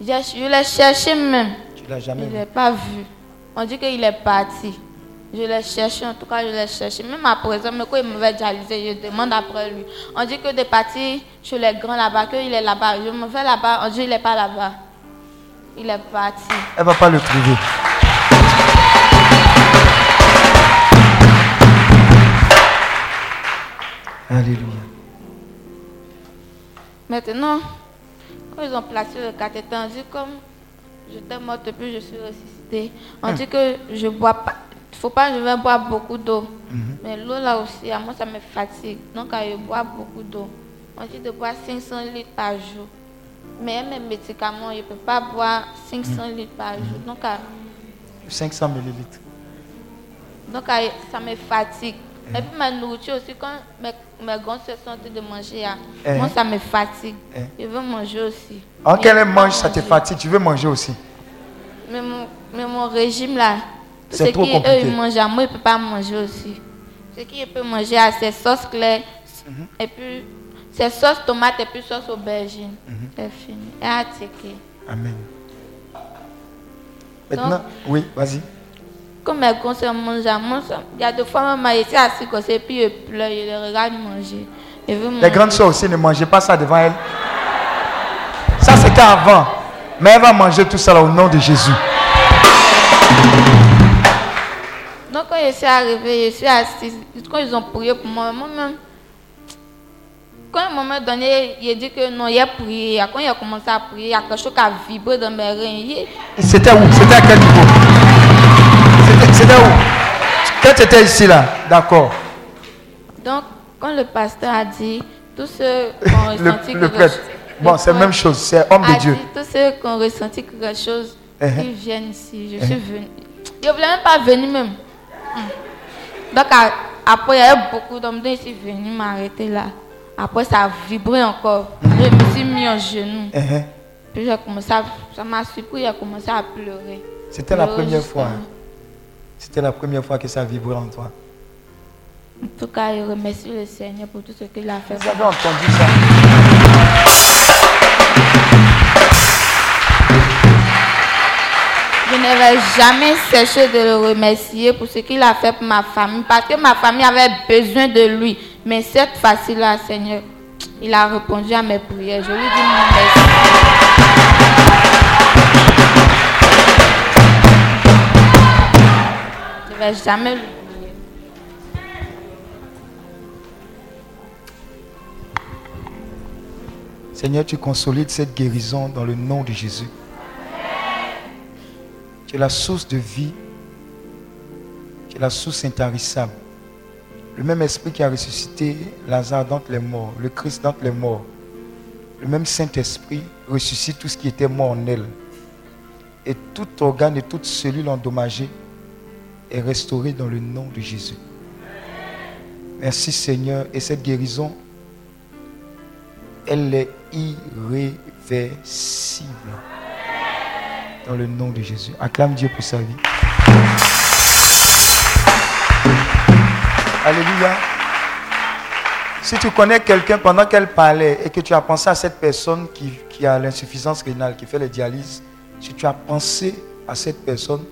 je l'ai cherché même. Tu l'as jamais Je ne vu. l'ai pas vu. On dit qu'il est parti. Je l'ai cherché, en tout cas, je l'ai cherché. Même à présent, mais quand il m'avait dialysé, je demande après lui. On dit que de partir chez les grands là-bas, qu'il est là-bas. Je me vais là-bas, on dit qu'il n'est pas là-bas. Il est parti. Elle va pas le trouver. Alléluia. Maintenant, quand ils ont placé le cathéter, on dit comme j'étais morte puis je suis ressuscitée. On dit que je bois pas. Il faut pas que je vais boire beaucoup d'eau. Mais l'eau là aussi, à moi ça me fatigue. Donc quand je bois beaucoup d'eau. On dit de boire 500 litres par jour. Mais mes médicaments, je ne peux pas boire 500 litres par jour. Donc, à- 500 millilitres. donc à- ça me fatigue. Et puis ma nourriture aussi, quand mes, mes grands se sont en train de manger, ah, Eh. moi ça me fatigue. Eh. Je veux manger aussi. En qu'elle mange, ça te fatigue. Tu veux manger aussi. Mais mon, mais mon régime là, C'est ce trop qui compliqué. eux ils mangent, à moi je ne peux pas manger aussi. Ce qui je peux manger, ah, c'est sauce claire, Mhm. et puis c'est sauce tomate et puis sauce aubergine. Mhm. C'est fini. Et à ticket. Amen. Maintenant, oui, vas-y. Comme grands se mangent, à moi, il y a des fois même je suis assis comme ça, et puis je pleure, je les regarde manger. Les manger. grandes soeurs aussi ne mangeaient pas ça devant elles. Ça, c'était avant. Mais elle va manger tout ça là au nom de Jésus. Donc quand je suis arrivée, je suis assise, quand ils ont prié pour moi, moi-même, quand à un moment donné, il a dit que non, il a prié, quand il a commencé à prier, il y a quelque chose qui a vibré dans mes reins. C'était où? C'était à quel niveau? C'était- où? Quand tu étais ici là, d'accord. Donc, quand le pasteur a dit, tous ceux qui ont ressenti le quelque prêtre. chose- Bon, c'est la même chose, c'est homme de a Dieu. dit, tous ceux qui ont ressenti quelque chose, Uh-huh. ils viennent ici. Je Uh-huh. suis venue. Je ne voulais même pas venir même. Donc, à- après, il y avait beaucoup d'hommes, donc je suis venue m'arrêter là. Après, ça a vibré encore. Je me suis mis en genoux. Uh-huh. Puis j'ai commencé à, ça m'a surpris, j'ai commencé à pleurer. C'était la première fois. hein. C'était la première fois que ça vibrait en toi. En tout cas, je remercie le Seigneur pour tout ce qu'il a fait. Vous avez entendu ça? Je ne vais jamais cesser de le remercier pour ce qu'il a fait pour ma famille, parce que ma famille avait besoin de lui. Mais cette fois-ci-là, Seigneur, il a répondu à mes prières. Je lui dis merci. Je ne vais jamais l'oublier. Seigneur, tu consolides cette guérison dans le nom de Jésus. Tu es la source de vie. Es la source intarissable. Le même esprit qui a ressuscité Lazare d'entre les morts, le Christ d'entre les morts, le même Saint-Esprit ressuscite tout ce qui était mort en elle. Et tout organe et toute cellule endommagée est restaurée dans le nom de Jésus. Merci Seigneur. Et cette guérison, elle est irréversible. Dans le nom de Jésus. Acclame Dieu pour sa vie. Alléluia. Si tu connais quelqu'un pendant qu'elle parlait et que tu as pensé à cette personne qui, qui a l'insuffisance rénale, qui fait les dialyses, si tu as pensé à cette personne,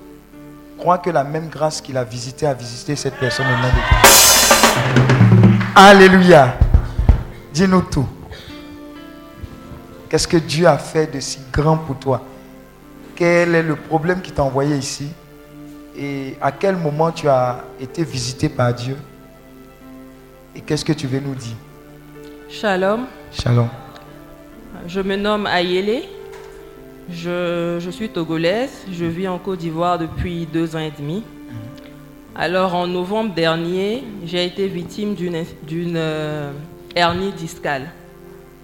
crois que la même grâce qu'il a visité a visité cette personne au nom de Dieu. Alléluia. Dis-nous tout. Qu'est-ce que Dieu a fait de si grand pour toi? Quel est le problème qui t'a envoyé ici Et à quel moment tu as été visité par Dieu Et qu'est-ce que tu veux nous dire? Shalom, Shalom. je me nomme Ayele. Je, je suis togolaise. Je vis en Côte d'Ivoire depuis deux ans et demi. Alors en novembre dernier, j'ai été victime d'une euh, hernie discale.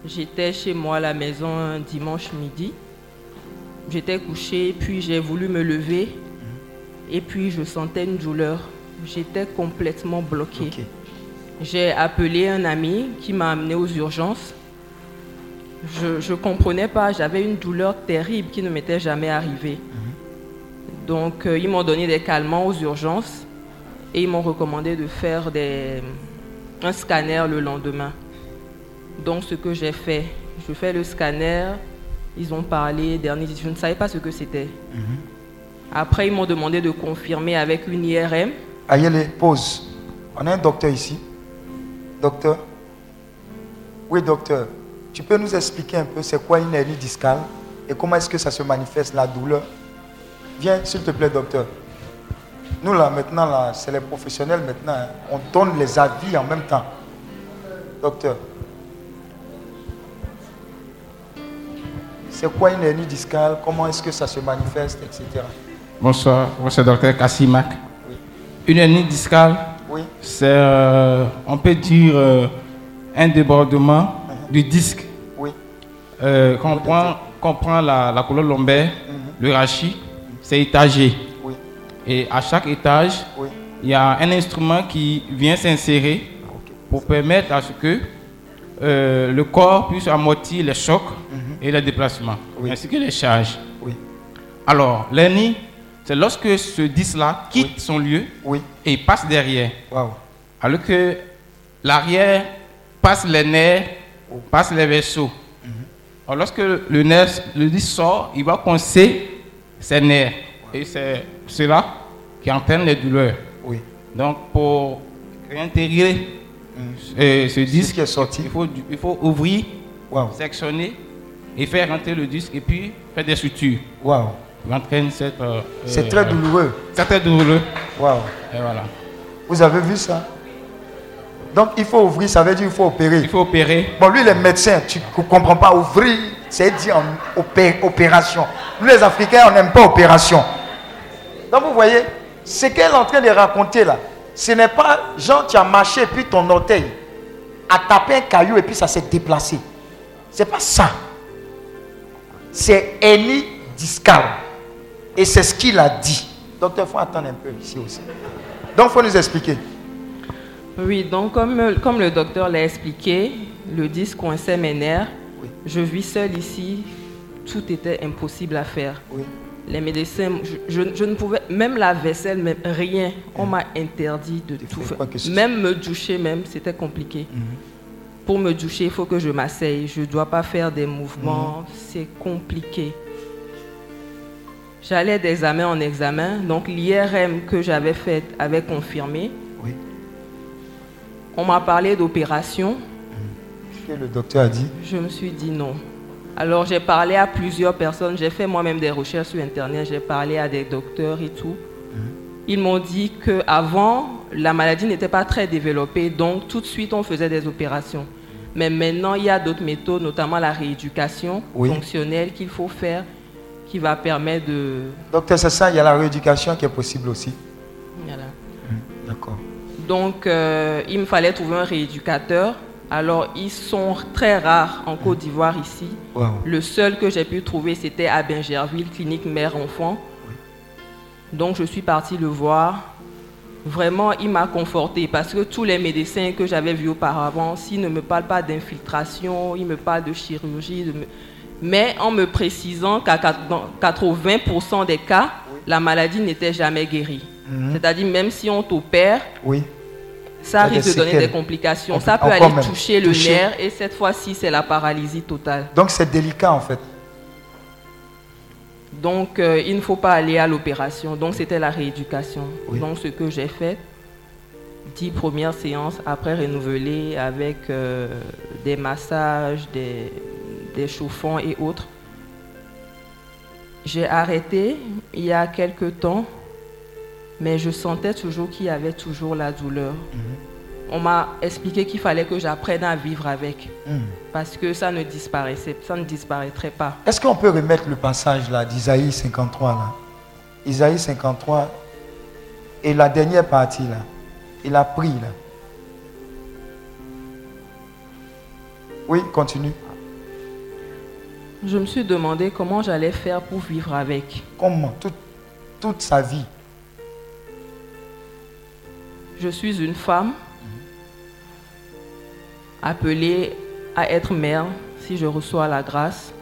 J'étais chez moi à la maison un dimanche midi. J'étais couchée, puis j'ai voulu me lever. Et puis je sentais une douleur. J'étais complètement bloquée. J'ai appelé un ami qui m'a amené aux urgences. Je ne comprenais pas, j'avais une douleur terrible qui ne m'était jamais arrivée. Donc euh, ils m'ont donné des calmants aux urgences et ils m'ont recommandé de faire des, un scanner le lendemain. Donc ce que j'ai fait, je fais le scanner, ils ont parlé, dernier, je ne savais pas ce que c'était. Après ils m'ont demandé de confirmer avec une IRM Ayele, pause. On a un docteur ici. Docteur Oui, docteur. Tu peux nous expliquer un peu c'est quoi une hernie discale et comment est-ce que ça se manifeste, la douleur? Viens, s'il te plaît, docteur. Nous, là, maintenant, là, c'est les professionnels maintenant. hein. On donne les avis en même temps. Docteur. C'est quoi une hernie discale? Comment est-ce que ça se manifeste, etc. Bonsoir, c'est docteur Kassimak. Une hernie discale, Oui. c'est, euh, on peut dire, euh, un débordement du disque. Oui. Euh, quand on prend, quand on prend la, la colonne lombaire, le rachis, c'est étagé. Oui. Et à chaque étage, Oui. il y a un instrument qui vient s'insérer pour permettre à ce que euh, le corps puisse amortir les chocs et les déplacements, Oui. ainsi que les charges. Oui. Alors, l'hernie, c'est lorsque ce disque-là quitte son lieu Oui. et passe derrière. Alors que l'arrière passe les nerfs, passe les vaisseaux. Alors lorsque le nerf, le disque sort, il va coincer ses nerfs. Et c'est cela qui entraîne les douleurs. Oui. Donc pour réintégrer euh, ce disque, qui est sorti. il faut, du- il faut ouvrir, sectionner et faire rentrer le disque et puis faire des sutures. Waouh. Cette... euh, C'est euh, très douloureux. C'est très douloureux. Waouh. Et voilà. Vous avez vu ça? Donc il faut ouvrir, ça veut dire qu'il faut opérer. Il faut opérer. Bon, lui, les médecins, tu ne comprends pas, ouvrir, c'est dire en opé- opération. Nous, les Africains, on n'aime pas opération. Donc vous voyez, ce qu'elle est en train de raconter là, ce n'est pas, genre, tu as marché et puis ton orteil a tapé un caillou et puis ça s'est déplacé. C'est pas ça. C'est hernie discale. Et c'est ce qu'il a dit. Docteur, il faut attendre un peu ici aussi. Donc, il faut nous expliquer. Oui, donc comme, comme le docteur l'a expliqué, le disque coinçait mes nerfs. Oui. Je vis seule ici. Tout était impossible à faire. Oui. Les médecins, je, je- je ne pouvais, même la vaisselle, même rien, on m'a interdit de tout faire. Même me doucher, même, c'était compliqué. Pour me doucher, il faut que je m'asseye. Je ne dois pas faire des mouvements. C'est compliqué. J'allais d'examen en examen. Donc l'IRM que j'avais fait avait confirmé. Oui. On m'a parlé d'opération. Ce que le docteur a dit? Je me suis dit non. Alors j'ai parlé à plusieurs personnes, j'ai fait moi-même des recherches sur Internet, j'ai parlé à des docteurs et tout. Ils m'ont dit qu'avant, la maladie n'était pas très développée, donc tout de suite on faisait des opérations. Mais maintenant, il y a d'autres méthodes, notamment la rééducation Oui. fonctionnelle qu'il faut faire, qui va permettre de... Docteur, c'est ça, il y a la rééducation qui est possible aussi. Voilà. D'accord. Donc, euh, il me fallait trouver un rééducateur. Alors, ils sont très rares en Côte d'Ivoire ici. Waouh. Le seul que j'ai pu trouver, c'était à Bingerville, clinique mère-enfant. Donc, je suis partie le voir. Vraiment, il m'a conforté parce que tous les médecins que j'avais vus auparavant, s'ils ne me parlent pas d'infiltration, ils me parlent de chirurgie, de mais en me précisant qu'à quat- dans 80% des cas, la maladie n'était jamais guérie. Mhm. C'est-à-dire, même si on t'opère, Oui. ça risque de donner des complications. On Ça peut aller toucher le nerf et cette fois-ci, c'est la paralysie totale. Donc c'est délicat en fait. Donc, euh, il ne faut pas aller à l'opération. Donc, c'était la rééducation. Oui. Donc, ce que j'ai fait, 10 premières séances, après renouvelées avec euh, des massages, des, des chauffants et autres. J'ai arrêté il y a quelque temps, mais je sentais toujours qu'il y avait toujours la douleur. On m'a expliqué qu'il fallait que j'apprenne à vivre avec, Hmm. parce que ça ne disparaissait, ça ne disparaîtrait pas. Est-ce qu'on peut remettre le passage là d'Isaïe 53 là? Isaïe 53 et la dernière partie là. Il a pris là. Oui, continue. Je me suis demandé comment j'allais faire pour vivre avec. Comment? Toute, toute sa vie. Je suis une femme appelée à être mère si je reçois la grâce.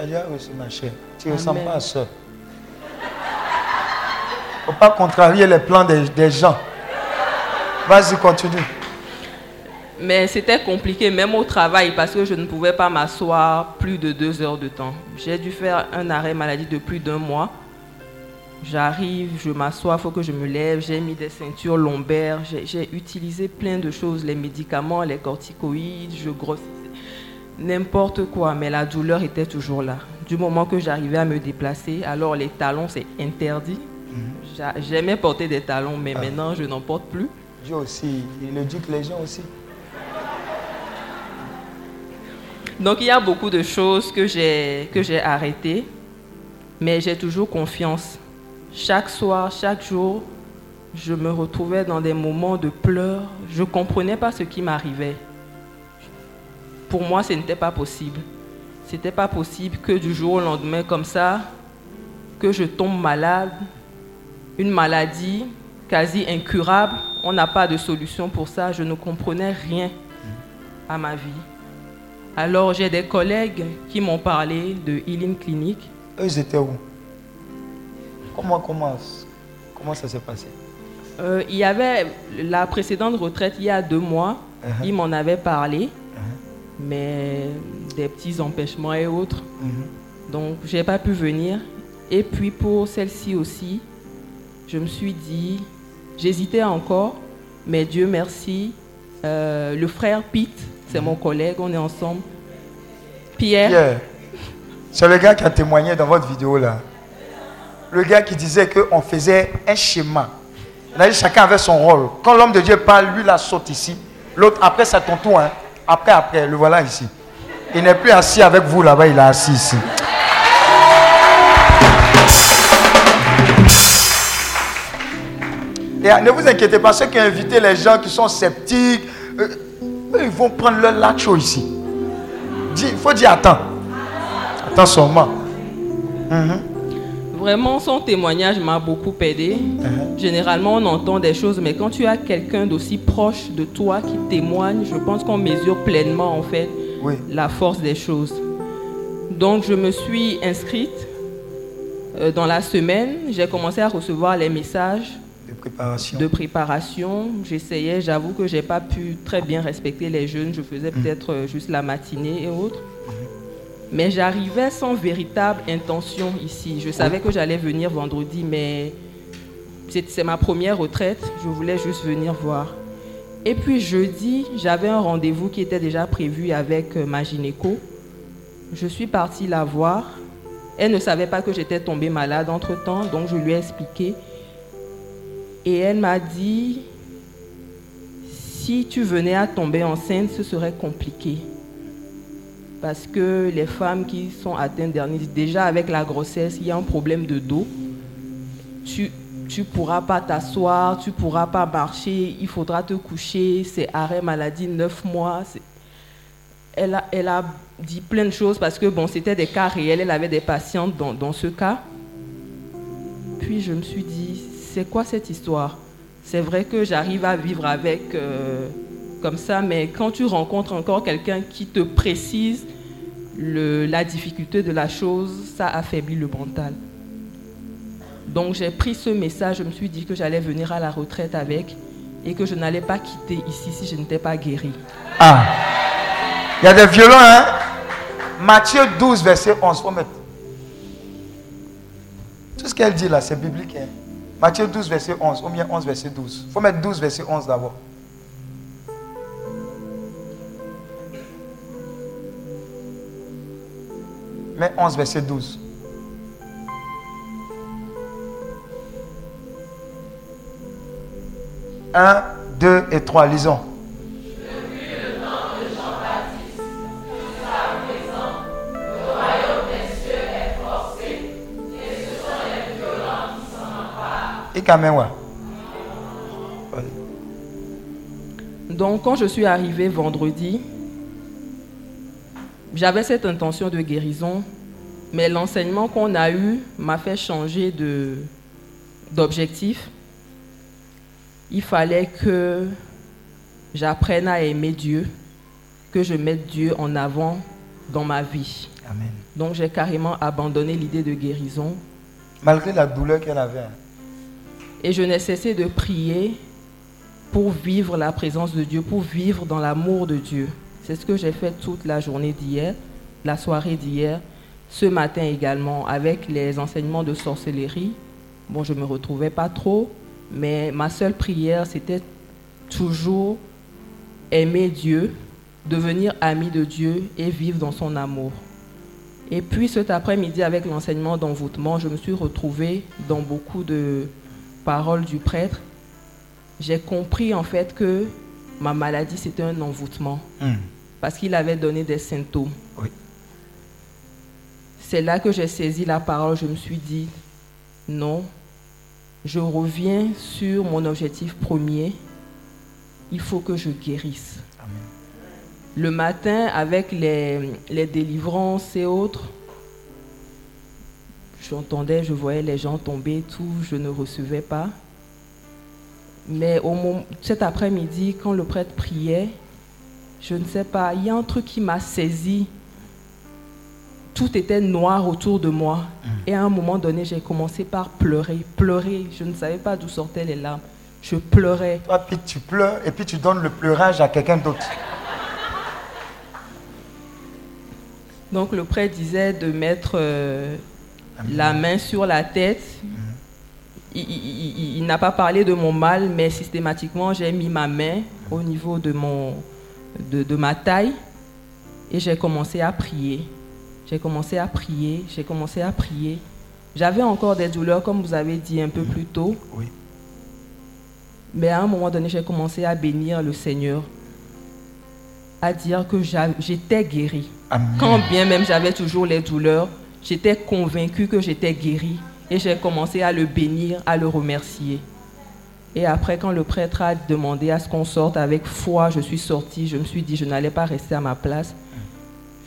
As déjà reçu ma chère. Tu ne ressembles pas à ça. faut pas contrarier les plans des, des gens. Vas-y, continue. Mais c'était compliqué, même au travail, parce que je ne pouvais pas m'asseoir plus de deux heures de temps. J'ai dû faire un arrêt maladie de plus d'un mois. J'arrive, je m'assois, il faut que je me lève. J'ai mis des ceintures lombaires. J'ai- utilisé plein de choses, les médicaments, les corticoïdes, je grossissais. N'importe quoi, mais la douleur était toujours là. Du moment que j'arrivais à me déplacer, alors les talons, c'est interdit. J'a- J'aimais porter des talons, mais Ah. maintenant, je n'en porte plus. Dieu aussi, et le duc Légion aussi. Donc il y a beaucoup de choses que j'ai que j'ai arrêtées, mais j'ai toujours confiance. Chaque soir, chaque jour, je me retrouvais dans des moments de pleurs. Je ne comprenais pas ce qui m'arrivait. Pour moi, ce n'était pas possible. Ce n'était pas possible que du jour au lendemain, comme ça, que je tombe malade, une maladie quasi incurable. On n'a pas de solution pour ça. Je ne comprenais rien à ma vie. Alors j'ai des collègues qui m'ont parlé de Healing Clinic. Ils étaient où? Comment, comment, comment ça s'est passé? Euh, il y avait la précédente retraite il y a deux mois. Uh-huh. Ils m'en avaient parlé, mais des petits empêchements et autres. Mhm. Donc j'ai pas pu venir. Et puis pour celle-ci aussi, je me suis dit, j'hésitais encore, mais Dieu merci, euh, le frère Pete, c'est mon collègue, on est ensemble. Pierre, Pierre, c'est le gars qui a témoigné dans votre vidéo là. Le gars qui disait qu'on faisait un schéma. C'est-à-dire chacun avait son rôle. Quand l'homme de Dieu parle, lui la saute ici. L'autre, après, c'est ton tour. Après, après, le voilà ici. Il n'est plus assis avec vous là-bas, il est assis ici. Et euh, ne vous inquiétez pas, ceux qui ont invité les gens qui sont sceptiques, euh, ils vont prendre leur lacho ici. Il faut dire attends. Attends seulement. Mhm. Vraiment, son témoignage m'a beaucoup aidé. Généralement, on entend des choses, mais quand tu as quelqu'un d'aussi proche de toi qui témoigne, je pense qu'on mesure pleinement, en fait, Oui. la force des choses. Donc, je me suis inscrite euh, dans la semaine. J'ai commencé à recevoir les messages De préparation. de préparation. J'essayais, j'avoue que j'ai pas pu très bien respecter les jeunes. Je faisais peut-être euh, juste la matinée et autres. Mais j'arrivais sans véritable intention ici. Je savais que j'allais venir vendredi, mais c'est ma première retraite. Je voulais juste venir voir. Et puis jeudi, j'avais un rendez-vous qui était déjà prévu avec euh, ma gynéco. Je suis partie la voir. Elle ne savait pas que j'étais tombée malade entre-temps, donc je lui ai expliqué. Et elle m'a dit, si tu venais à tomber enceinte, ce serait compliqué. Parce que les femmes qui sont atteintes d'hernie, déjà avec la grossesse, il y a un problème de dos. Tu tu pourras pas t'asseoir, tu pourras pas marcher, il faudra te coucher, c'est arrêt maladie, neuf mois. Elle a, elle a dit plein de choses parce que bon, c'était des cas réels, elle avait des patientes dans, dans ce cas. Puis je me suis dit, c'est quoi cette histoire? C'est vrai que j'arrive à vivre avec euh, comme ça, mais quand tu rencontres encore quelqu'un qui te précise la difficulté de la chose, ça affaiblit le mental. Donc j'ai pris ce message, je me suis dit que j'allais venir à la retraite avec et que je n'allais pas quitter ici si je n'étais pas guérie. Ah. Il y a des violons, hein? Matthieu 12, verset 11. Faut mettre. Tout ce qu'elle dit là, c'est biblique. Hein? Matthieu 12, verset 11. Ou bien 11, verset 12. faut mettre 12, verset 11 d'abord. Mais 11, verset 12. Un, deux et trois, lisons. Donc quand je suis arrivée vendredi, j'avais cette intention de guérison, mais l'enseignement qu'on a eu m'a fait changer de- d'objectif. Il fallait que j'apprenne à aimer Dieu, que je mette Dieu en avant dans ma vie. Amen. Donc j'ai carrément abandonné l'idée de guérison Malgré la douleur qu'elle avait. et je n'ai cessé de prier pour vivre la présence de Dieu, pour vivre dans l'amour de Dieu. C'est ce que j'ai fait toute la journée d'hier, la soirée d'hier, ce matin également, avec les enseignements de sorcellerie. Bon, je me retrouvais pas trop, mais ma seule prière, c'était toujours aimer Dieu, devenir ami de Dieu et vivre dans son amour. Et puis cet après-midi, avec l'enseignement d'envoûtement, je me suis retrouvée dans beaucoup de paroles du prêtre. J'ai compris en fait que ma maladie, c'était un envoûtement Hmm. Parce qu'il avait donné des symptômes. Oui. C'est là que j'ai saisi la parole, je me suis dit, non, je reviens sur mon objectif premier, il faut que je guérisse. Le matin, avec les, les délivrances et autres, j'entendais, je voyais les gens tomber, tout, je ne recevais pas. Mais au moment, cet après-midi, quand le prêtre priait, je ne sais pas, il y a un truc qui m'a saisi. Tout était noir autour de moi. Et à un moment donné, j'ai commencé par pleurer, pleurer. Je ne savais pas d'où sortaient les larmes. Je pleurais. Toi, puis tu pleures et puis tu donnes le pleurage à quelqu'un d'autre. Donc le prêtre disait de mettre euh, la main sur la tête. Il, il- il- il n'a pas parlé de mon mal, mais systématiquement, j'ai mis ma main au niveau de, mon, de, de ma taille et j'ai commencé à prier. J'ai commencé à prier, j'ai commencé à prier. J'avais encore des douleurs, comme vous avez dit un peu plus tôt. Oui. Mais à un moment donné, j'ai commencé à bénir le Seigneur, à dire que j'étais guérie. Amen. Quand bien même j'avais toujours les douleurs, j'étais convaincue que j'étais guérie et j'ai commencé à le bénir, à le remercier. Et après, quand le prêtre a demandé à ce qu'on sorte avec foi, je suis sortie, je me suis dit je n'allais pas rester à ma place.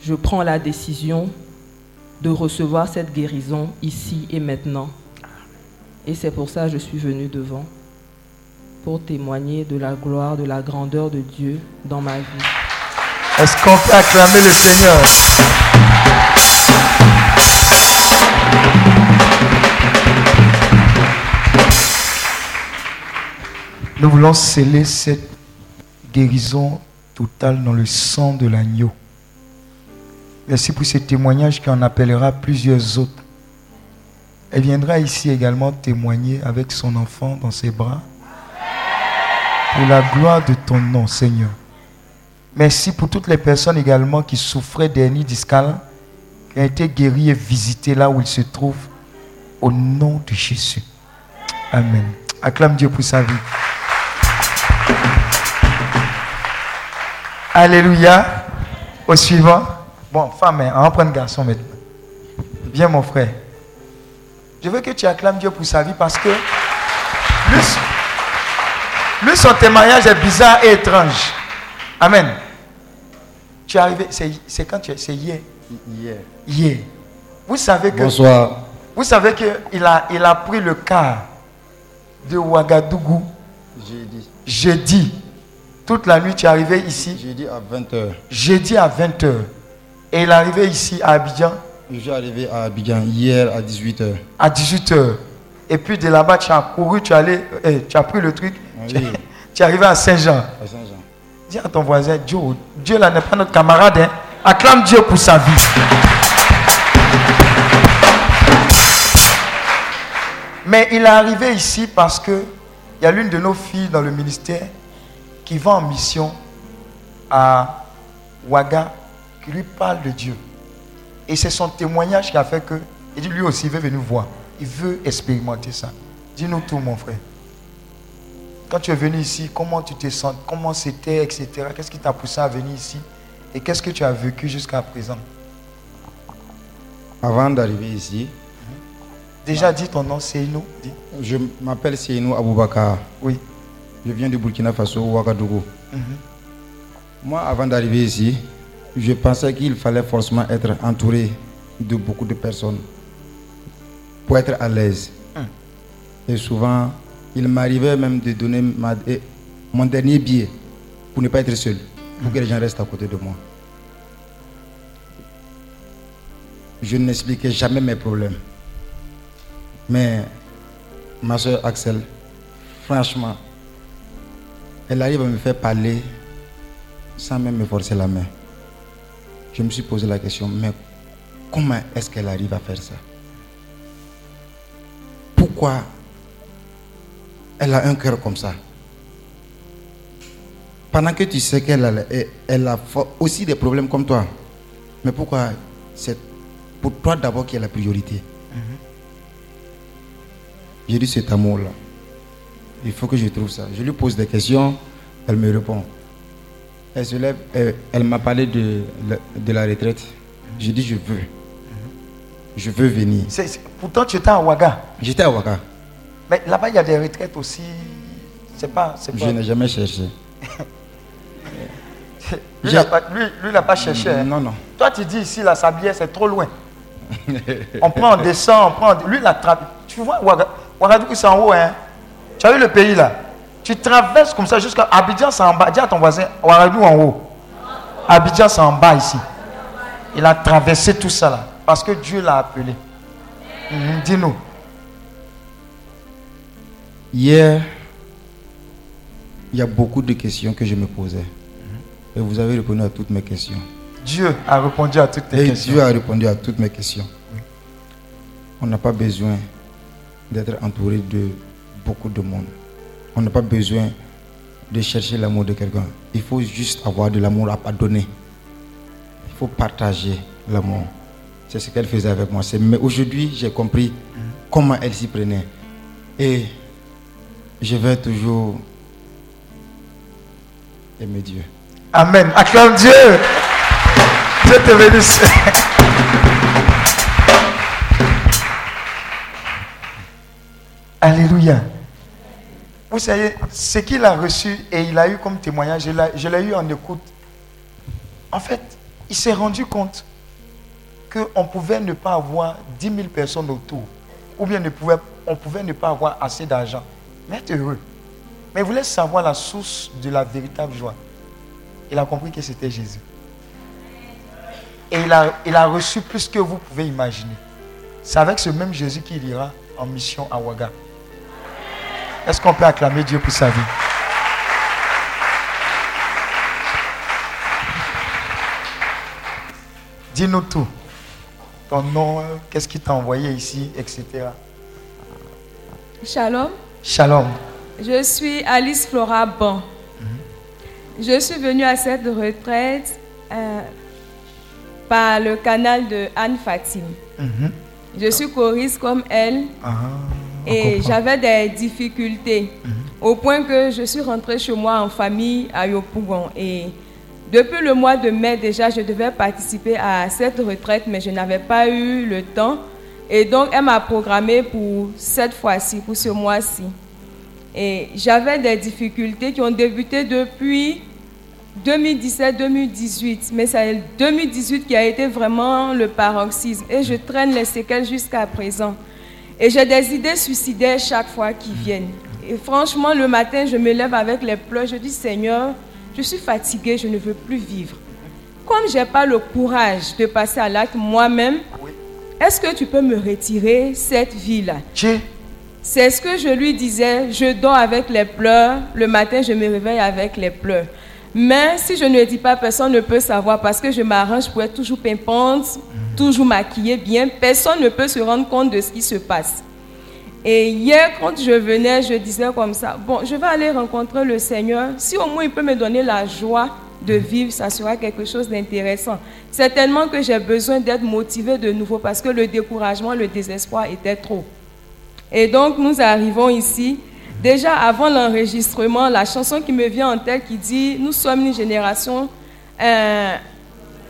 Je prends la décision de recevoir cette guérison ici et maintenant. Et c'est pour ça que je suis venue devant, pour témoigner de la gloire, de la grandeur de Dieu dans ma vie. Est-ce qu'on peut acclamer le Seigneur? Nous voulons sceller cette guérison totale dans le sang de l'agneau. Merci pour ce témoignage qui en appellera plusieurs autres. Elle viendra ici également témoigner avec son enfant dans ses bras. Pour la gloire de ton nom, Seigneur. Merci pour toutes les personnes également qui souffraient d'hernie discale, qui ont été guéries et visitées là où ils se trouvent. Au nom de Jésus. Amen. Acclame Dieu pour sa vie. Alléluia. Au suivant. Bon, femme, hein, on va prendre garçon maintenant. Viens mon frère. Je veux que tu acclames Dieu pour sa vie parce que plus, plus son témoignage est bizarre et étrange. Amen. Tu es arrivé, c'est c'est quand tu es, c'est hier. Hier. Hier. Vous savez que. Bonsoir. Vous savez qu'il a, il a pris le car de Ouagadougou Jeudi. jeudi. Toute la nuit, tu es arrivé ici. Jeudi à 20h. Jeudi à 20h. Et il est arrivé ici à Abidjan Je suis arrivé à Abidjan hier à 18h. à 18h. Et puis de là-bas, tu as couru, tu, allé, eh, tu as pris le truc. Tu, Oui. tu es arrivé à Saint-Jean. À Saint-Jean. Dis à ton voisin, Dieu, Dieu là n'est pas notre camarade. hein. Acclame Dieu pour sa vie. Mais il est arrivé ici parce que il y a l'une de nos filles dans le ministère qui va en mission à Ouaga, qui lui parle de Dieu. Et c'est son témoignage qui a fait que, il dit lui aussi, il veut venir voir. Il veut expérimenter ça. Dis-nous tout, mon frère. Quand tu es venu ici, comment tu te sens, comment c'était, etc. Qu'est-ce qui t'a poussé à venir ici? Et qu'est-ce que tu as vécu jusqu'à présent? Avant d'arriver ici, Déjà, dis ton nom. Dis. je m'appelle Seynou Aboubakar. Oui. Je viens de Burkina Faso, Ouagadougou. Moi, avant d'arriver ici, je pensais qu'il fallait forcément être entouré de beaucoup de personnes pour être à l'aise. Et souvent, il m'arrivait même de donner eh, mon dernier billet pour ne pas être seul, pour que les gens restent à côté de moi. Je n'expliquais jamais mes problèmes. Mais ma soeur Axel, franchement, elle arrive à me faire parler sans même me forcer la main. Je me suis posé la question, mais comment est-ce qu'elle arrive à faire ça? Pourquoi elle a un cœur comme ça? Pendant que tu sais qu'elle a, elle- aussi des problèmes comme toi. Mais pourquoi? C'est pour toi d'abord qui est la priorité J'ai dit cet amour-là. Il faut que je trouve ça. Je lui pose des questions, elle me répond. Elle se lève, elle, elle m'a parlé de, la- de la retraite. J'ai dit je veux. Je veux venir. Pourtant, tu étais à Ouaga. J'étais à Ouaga. Mais là-bas, il y a des retraites aussi. C'est pas. c'est Je pas- n'ai jamais cherché. Lui, il n'a pas, lui, lui, pas cherché. hein. Non, non. Toi, tu dis ici, la sablière, c'est trop loin. on prend, on descend, on prend. Lui, il a Tu vois, Ouaga- Ouagadougou, c'est en haut. Hein. Tu as vu le pays là? Tu traverses comme ça jusqu'à Abidjan, c'est en bas. Dis à ton voisin, Ouagadougou en haut. Abidjan, c'est en bas ici. Il a traversé tout ça là. Parce que Dieu l'a appelé. Mhm, Dis-nous. Hier, il y a beaucoup de questions que je me posais. Et vous avez répondu à toutes mes questions. Dieu a répondu à toutes tes Et questions. Dieu a répondu à toutes mes questions. On n'a pas besoin d'être entouré de beaucoup de monde. On n'a pas besoin de chercher l'amour de quelqu'un. Il faut juste avoir de l'amour à donner. Il faut partager l'amour. C'est ce qu'elle faisait avec moi. Mais aujourd'hui, j'ai compris comment elle s'y prenait. Et je vais toujours aimer Dieu. Amen. Acclame Dieu. Dieu te bénisse. Alléluia. Vous savez, ce qu'il a reçu et il a eu comme témoignage, je l'ai- eu en écoute. En fait, il s'est rendu compte qu'on pouvait ne pas avoir 10 000 personnes autour. Ou bien ne on pouvait ne pas avoir assez d'argent. Mais être heureux. Mais il voulait savoir la source de la véritable joie. Il a compris que c'était Jésus. Et il a, il a reçu plus que vous pouvez imaginer. C'est avec ce même Jésus qu'il ira en mission à Ouaga. Est-ce qu'on peut acclamer Dieu pour sa vie? Dis-nous tout. Ton nom, euh, qu'est-ce qui t'a envoyé ici, etc. Shalom, Shalom. je suis Alice Flora Ban. Je suis venue à cette retraite euh, par le canal de Anne Fatim. Mhm. Je suis choriste comme elle Ah, et j'avais des difficultés au point que je suis rentrée chez moi en famille à Yopougon. Et depuis le mois de mai déjà, je devais participer à cette retraite, mais je n'avais pas eu le temps. Et donc, elle m'a programmé pour cette fois-ci, pour ce mois-ci. Et j'avais des difficultés qui ont débuté depuis 2017-2018, mais c'est 2018 qui a été vraiment le paroxysme. Et je traîne les séquelles jusqu'à présent. Et j'ai des idées suicidaires chaque fois qui viennent. Et franchement, le matin, je me lève avec les pleurs. Je dis, Seigneur, je suis fatiguée, je ne veux plus vivre. Comme je n'ai pas le courage de passer à l'acte moi-même, est-ce que tu peux me retirer cette vie-là? C'est ce que je lui disais. Je dors avec les pleurs. Le matin, je me réveille avec les pleurs. Mais si je ne le dis pas, personne ne peut savoir parce que je m'arrange pour être toujours pimpante, toujours maquillée bien. Personne ne peut se rendre compte de ce qui se passe. Et hier, quand je venais, je disais comme ça, bon, je vais aller rencontrer le Seigneur. Si au moins il peut me donner la joie de vivre, ça sera quelque chose d'intéressant. Certainement que j'ai besoin d'être motivée de nouveau parce que le découragement, le désespoir était trop. Et donc, nous arrivons ici. Déjà, avant l'enregistrement, la chanson qui me vient en tête qui dit Nous sommes une génération euh,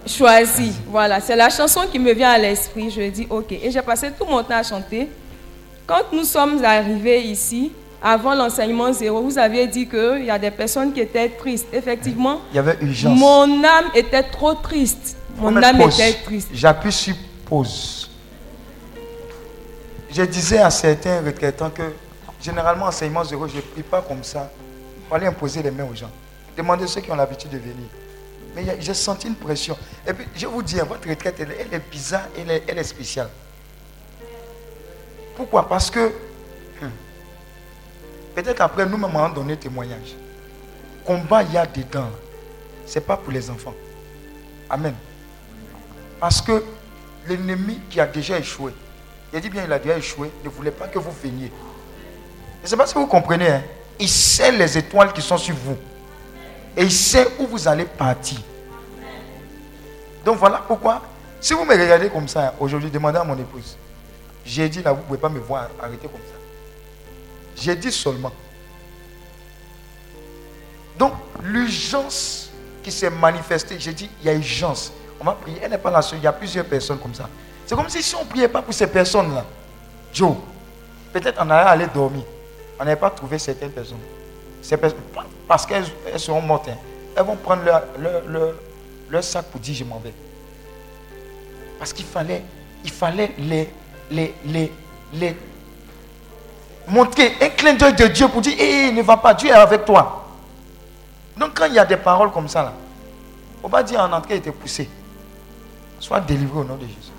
choisie. Voilà, c'est la chanson qui me vient à l'esprit. Je dis Ok. Et j'ai passé tout mon temps à chanter. Quand nous sommes arrivés ici, avant l'enseignement zéro, vous aviez dit qu'il y a des personnes qui étaient tristes. Effectivement, Il y avait urgence. mon âme était trop triste. Mon âme pause. était triste. J'appuie sur pause. Je disais à certains retraitants que généralement, enseignement zéro, je ne prie pas comme ça. pour aller imposer les mains aux gens. Demandez ceux qui ont l'habitude de venir. Mais a- j'ai senti une pression. Et puis, je vous dis, hein, votre retraite, elle, est bizarre, elle est, spéciale. Pourquoi? Parce que, hum, peut-être après, nous-mêmes, on donné témoignage. Combat, il y a dedans. Ce n'est pas pour les enfants. Amen. Parce que l'ennemi qui a déjà échoué, Il dit bien, il a déjà échoué. Ne voulait pas que vous veniez. Je ne sais pas si vous comprenez. hein. Il sait les étoiles qui sont sur vous. Et il sait où vous allez partir. Donc voilà pourquoi, si vous me regardez comme ça, aujourd'hui, demandez à mon épouse. J'ai dit là, vous ne pouvez pas me voir arrêter comme ça. J'ai dit seulement. Donc, l'urgence qui s'est manifestée, j'ai dit, il y a urgence. On va prier. Elle n'est pas la seule, il y a plusieurs personnes comme ça. C'est comme si si on ne priait pas pour ces personnes-là, Joe, peut-être on allait aller dormir. On n'avait pas trouvé certaines personnes. Ces personnes parce qu'elles elles seront mortes. hein. Elles vont prendre leur, leur- leur- leur sac pour dire je m'en vais. Parce qu'il fallait, il fallait les, les, les, les montrer un clin d'œil de Dieu pour dire, hé, ne va pas, Dieu est avec toi. Donc quand il y a des paroles comme ça, là, on va dire en entrée, il était poussé. Sois délivré au nom de Jésus.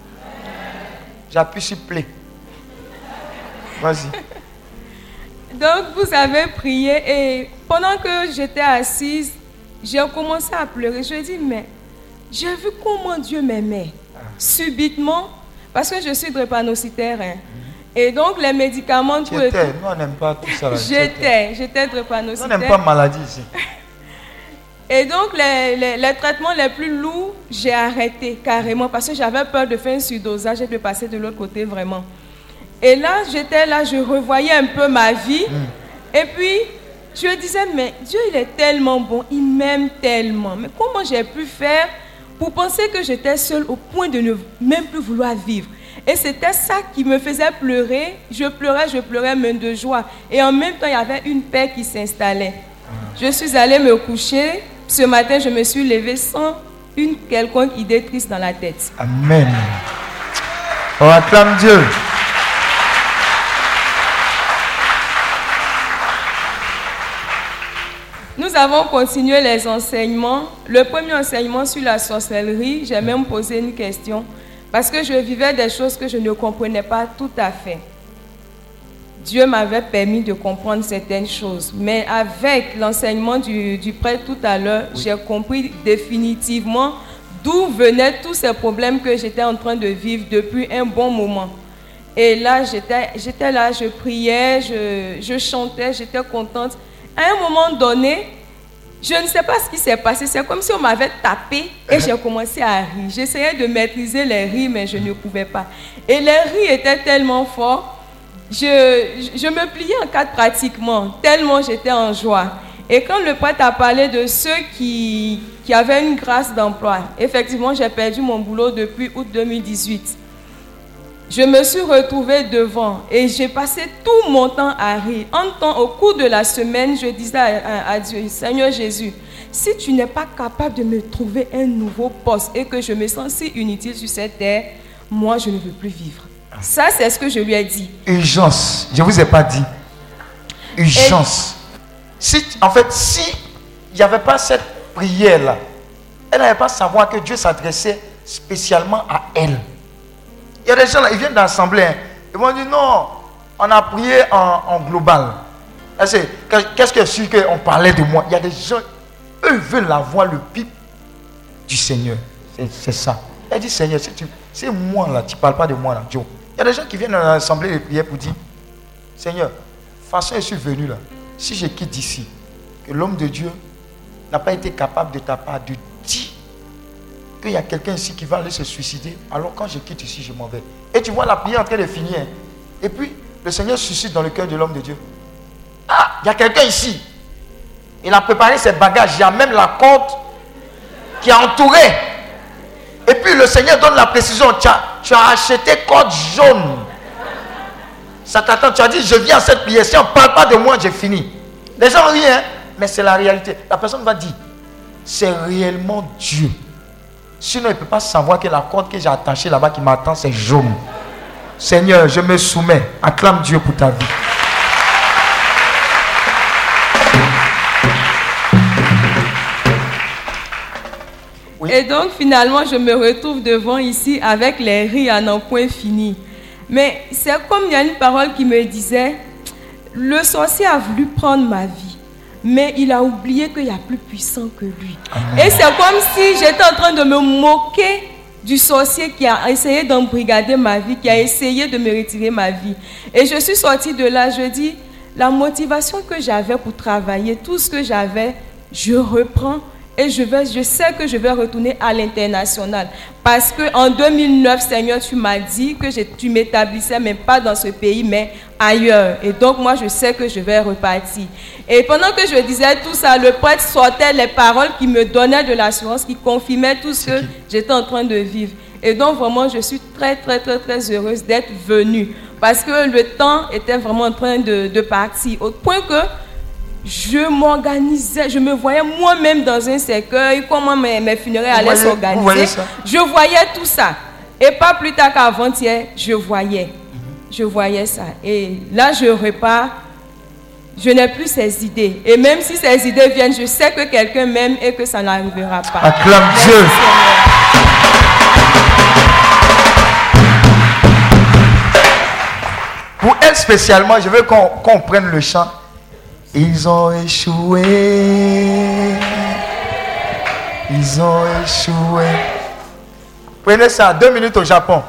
J'appuie sur play. Vas-y. Donc, vous avez prié et pendant que j'étais assise, j'ai commencé à pleurer. Je dis, mais j'ai vu comment Dieu m'aimait. Subitement, parce que je suis drépanocytaire. hein. Et donc, les médicaments, et J'étais, tout. nous on n'aime pas tout ça. J'étais, j'étais Nous on drépanocytaire. n'aime pas maladie ici. Et donc, les, les- les traitements les plus lourds, j'ai arrêté carrément parce que j'avais peur de faire un surdosage et de passer de l'autre côté vraiment. Et là, j'étais là, je revoyais un peu ma vie. Et puis, je disais, mais Dieu, il est tellement bon, il m'aime tellement. Mais comment j'ai pu faire pour penser que j'étais seule au point de ne même plus vouloir vivre? Et c'était ça qui me faisait pleurer. Je pleurais, je pleurais, même de joie. Et en même temps, il y avait une paix qui s'installait. Je suis allée me coucher. Ce matin, je me suis levée sans une quelconque idée triste dans la tête. Amen. On acclame Dieu. Nous avons continué les enseignements. Le premier enseignement sur la sorcellerie, j'ai même posé une question parce que je vivais des choses que je ne comprenais pas tout à fait. Dieu m'avait permis de comprendre certaines choses, mais avec l'enseignement du, du prêtre tout à l'heure, j'ai compris définitivement d'où venaient tous ces problèmes que j'étais en train de vivre depuis un bon moment. Et là, j'étais j'étais là, je priais, je, je chantais, j'étais contente. À un moment donné, je ne sais pas ce qui s'est passé. C'est comme si on m'avait tapé et j'ai commencé à rire. J'essayais de maîtriser les rires, mais je ne pouvais pas. Et les rires étaient tellement forts, je, je me pliais en quatre pratiquement, tellement j'étais en joie. Et quand le prêtre a parlé de ceux qui, qui avaient une grâce d'emploi, effectivement, j'ai perdu mon boulot depuis août 2018. Je me suis retrouvée devant et j'ai passé tout mon temps à rire. En temps, au cours de la semaine, je disais à, Dieu, Seigneur Jésus, si tu n'es pas capable de me trouver un nouveau poste et que je me sens si inutile sur cette terre, moi, je ne veux plus vivre. Ça, c'est ce que je lui ai dit. Urgence. Je ne vous ai pas dit. Urgence. En fait, si il n'y avait pas cette prière-là, elle n'allait pas savoir que Dieu s'adressait spécialement à elle. Y a des gens là, ils viennent d'assemblée. hein. Ils vont dire non, on a prié en, global. Qu'est-ce que c'est qu'on parlait de moi? Il y a des gens, eux veulent avoir le pipe du Seigneur. C'est- ça. Elle dit Seigneur, c'est moi là, tu ne parles pas de moi là, Joe. Il y a des gens qui viennent à l'assemblée de prière pour dire Seigneur, façon je suis venu là, si je quitte d'ici, que l'homme de Dieu n'a pas été capable de ta part de qu'il y a quelqu'un ici qui va aller se suicider, alors quand je quitte ici, je m'en vais. Et tu vois la prière en train de finir. Et puis, le Seigneur suscite dans le cœur de l'homme de Dieu. Ah, il y a quelqu'un ici. Il a préparé ses bagages. Il y a même la corde qui a entouré. Et puis le Seigneur donne la précision. Tu as, tu as acheté corde jaune. Ça t'attend. Tu as dit, je viens à cette prière. Si on ne parle pas de moi, j'ai fini. Les gens rient, hein, mais c'est la réalité. La personne va dire, c'est réellement Dieu. Sinon, il ne peut pas savoir que la corde que j'ai attachée là-bas qui m'attend, c'est jaune. Seigneur, je me soumets. Acclame Dieu pour ta vie. Et donc finalement, je me retrouve devant ici avec les rires à n'en point fini. Mais c'est comme il y a une parole qui me disait, le sorcier a voulu prendre ma vie, mais il a oublié qu'il y a plus puissant que lui. Et c'est comme si j'étais en train de me moquer du sorcier qui a essayé d'embrigader ma vie, qui a essayé de me retirer ma vie. Et je suis sortie de là, je dis, la motivation que j'avais pour travailler, tout ce que j'avais, je reprends et je, vais, je sais que je vais retourner à l'international. Parce que en 2009, Seigneur, tu m'as dit que je- tu m'établissais, mais pas dans ce pays, mais ailleurs. Et donc, moi, je sais que je vais repartir. Et pendant que je disais tout ça, le prêtre sortait les paroles qui me donnaient de l'assurance, qui confirmaient tout ce que j'étais en train de vivre. Et donc, vraiment, je suis très, très, très, très heureuse d'être venue. Parce que le temps était vraiment en train de, de partir. Au point que je m'organisais, je me voyais moi-même dans un cercueil, comment mes, mes funérailles allaient s'organiser. Je voyais tout ça. Et pas plus tard qu'avant-hier, je voyais. Je voyais ça. Et là, je repars. Je n'ai plus ces idées. Et même si ces idées viennent, je sais que quelqu'un m'aime et que ça n'arrivera pas. Acclame Merci, Dieu. Seigneur. Pour elle spécialement, je veux qu'on qu'on prenne le chant. Ils ont échoué. Ils ont échoué. Prenez ça, deux minutes au Japon.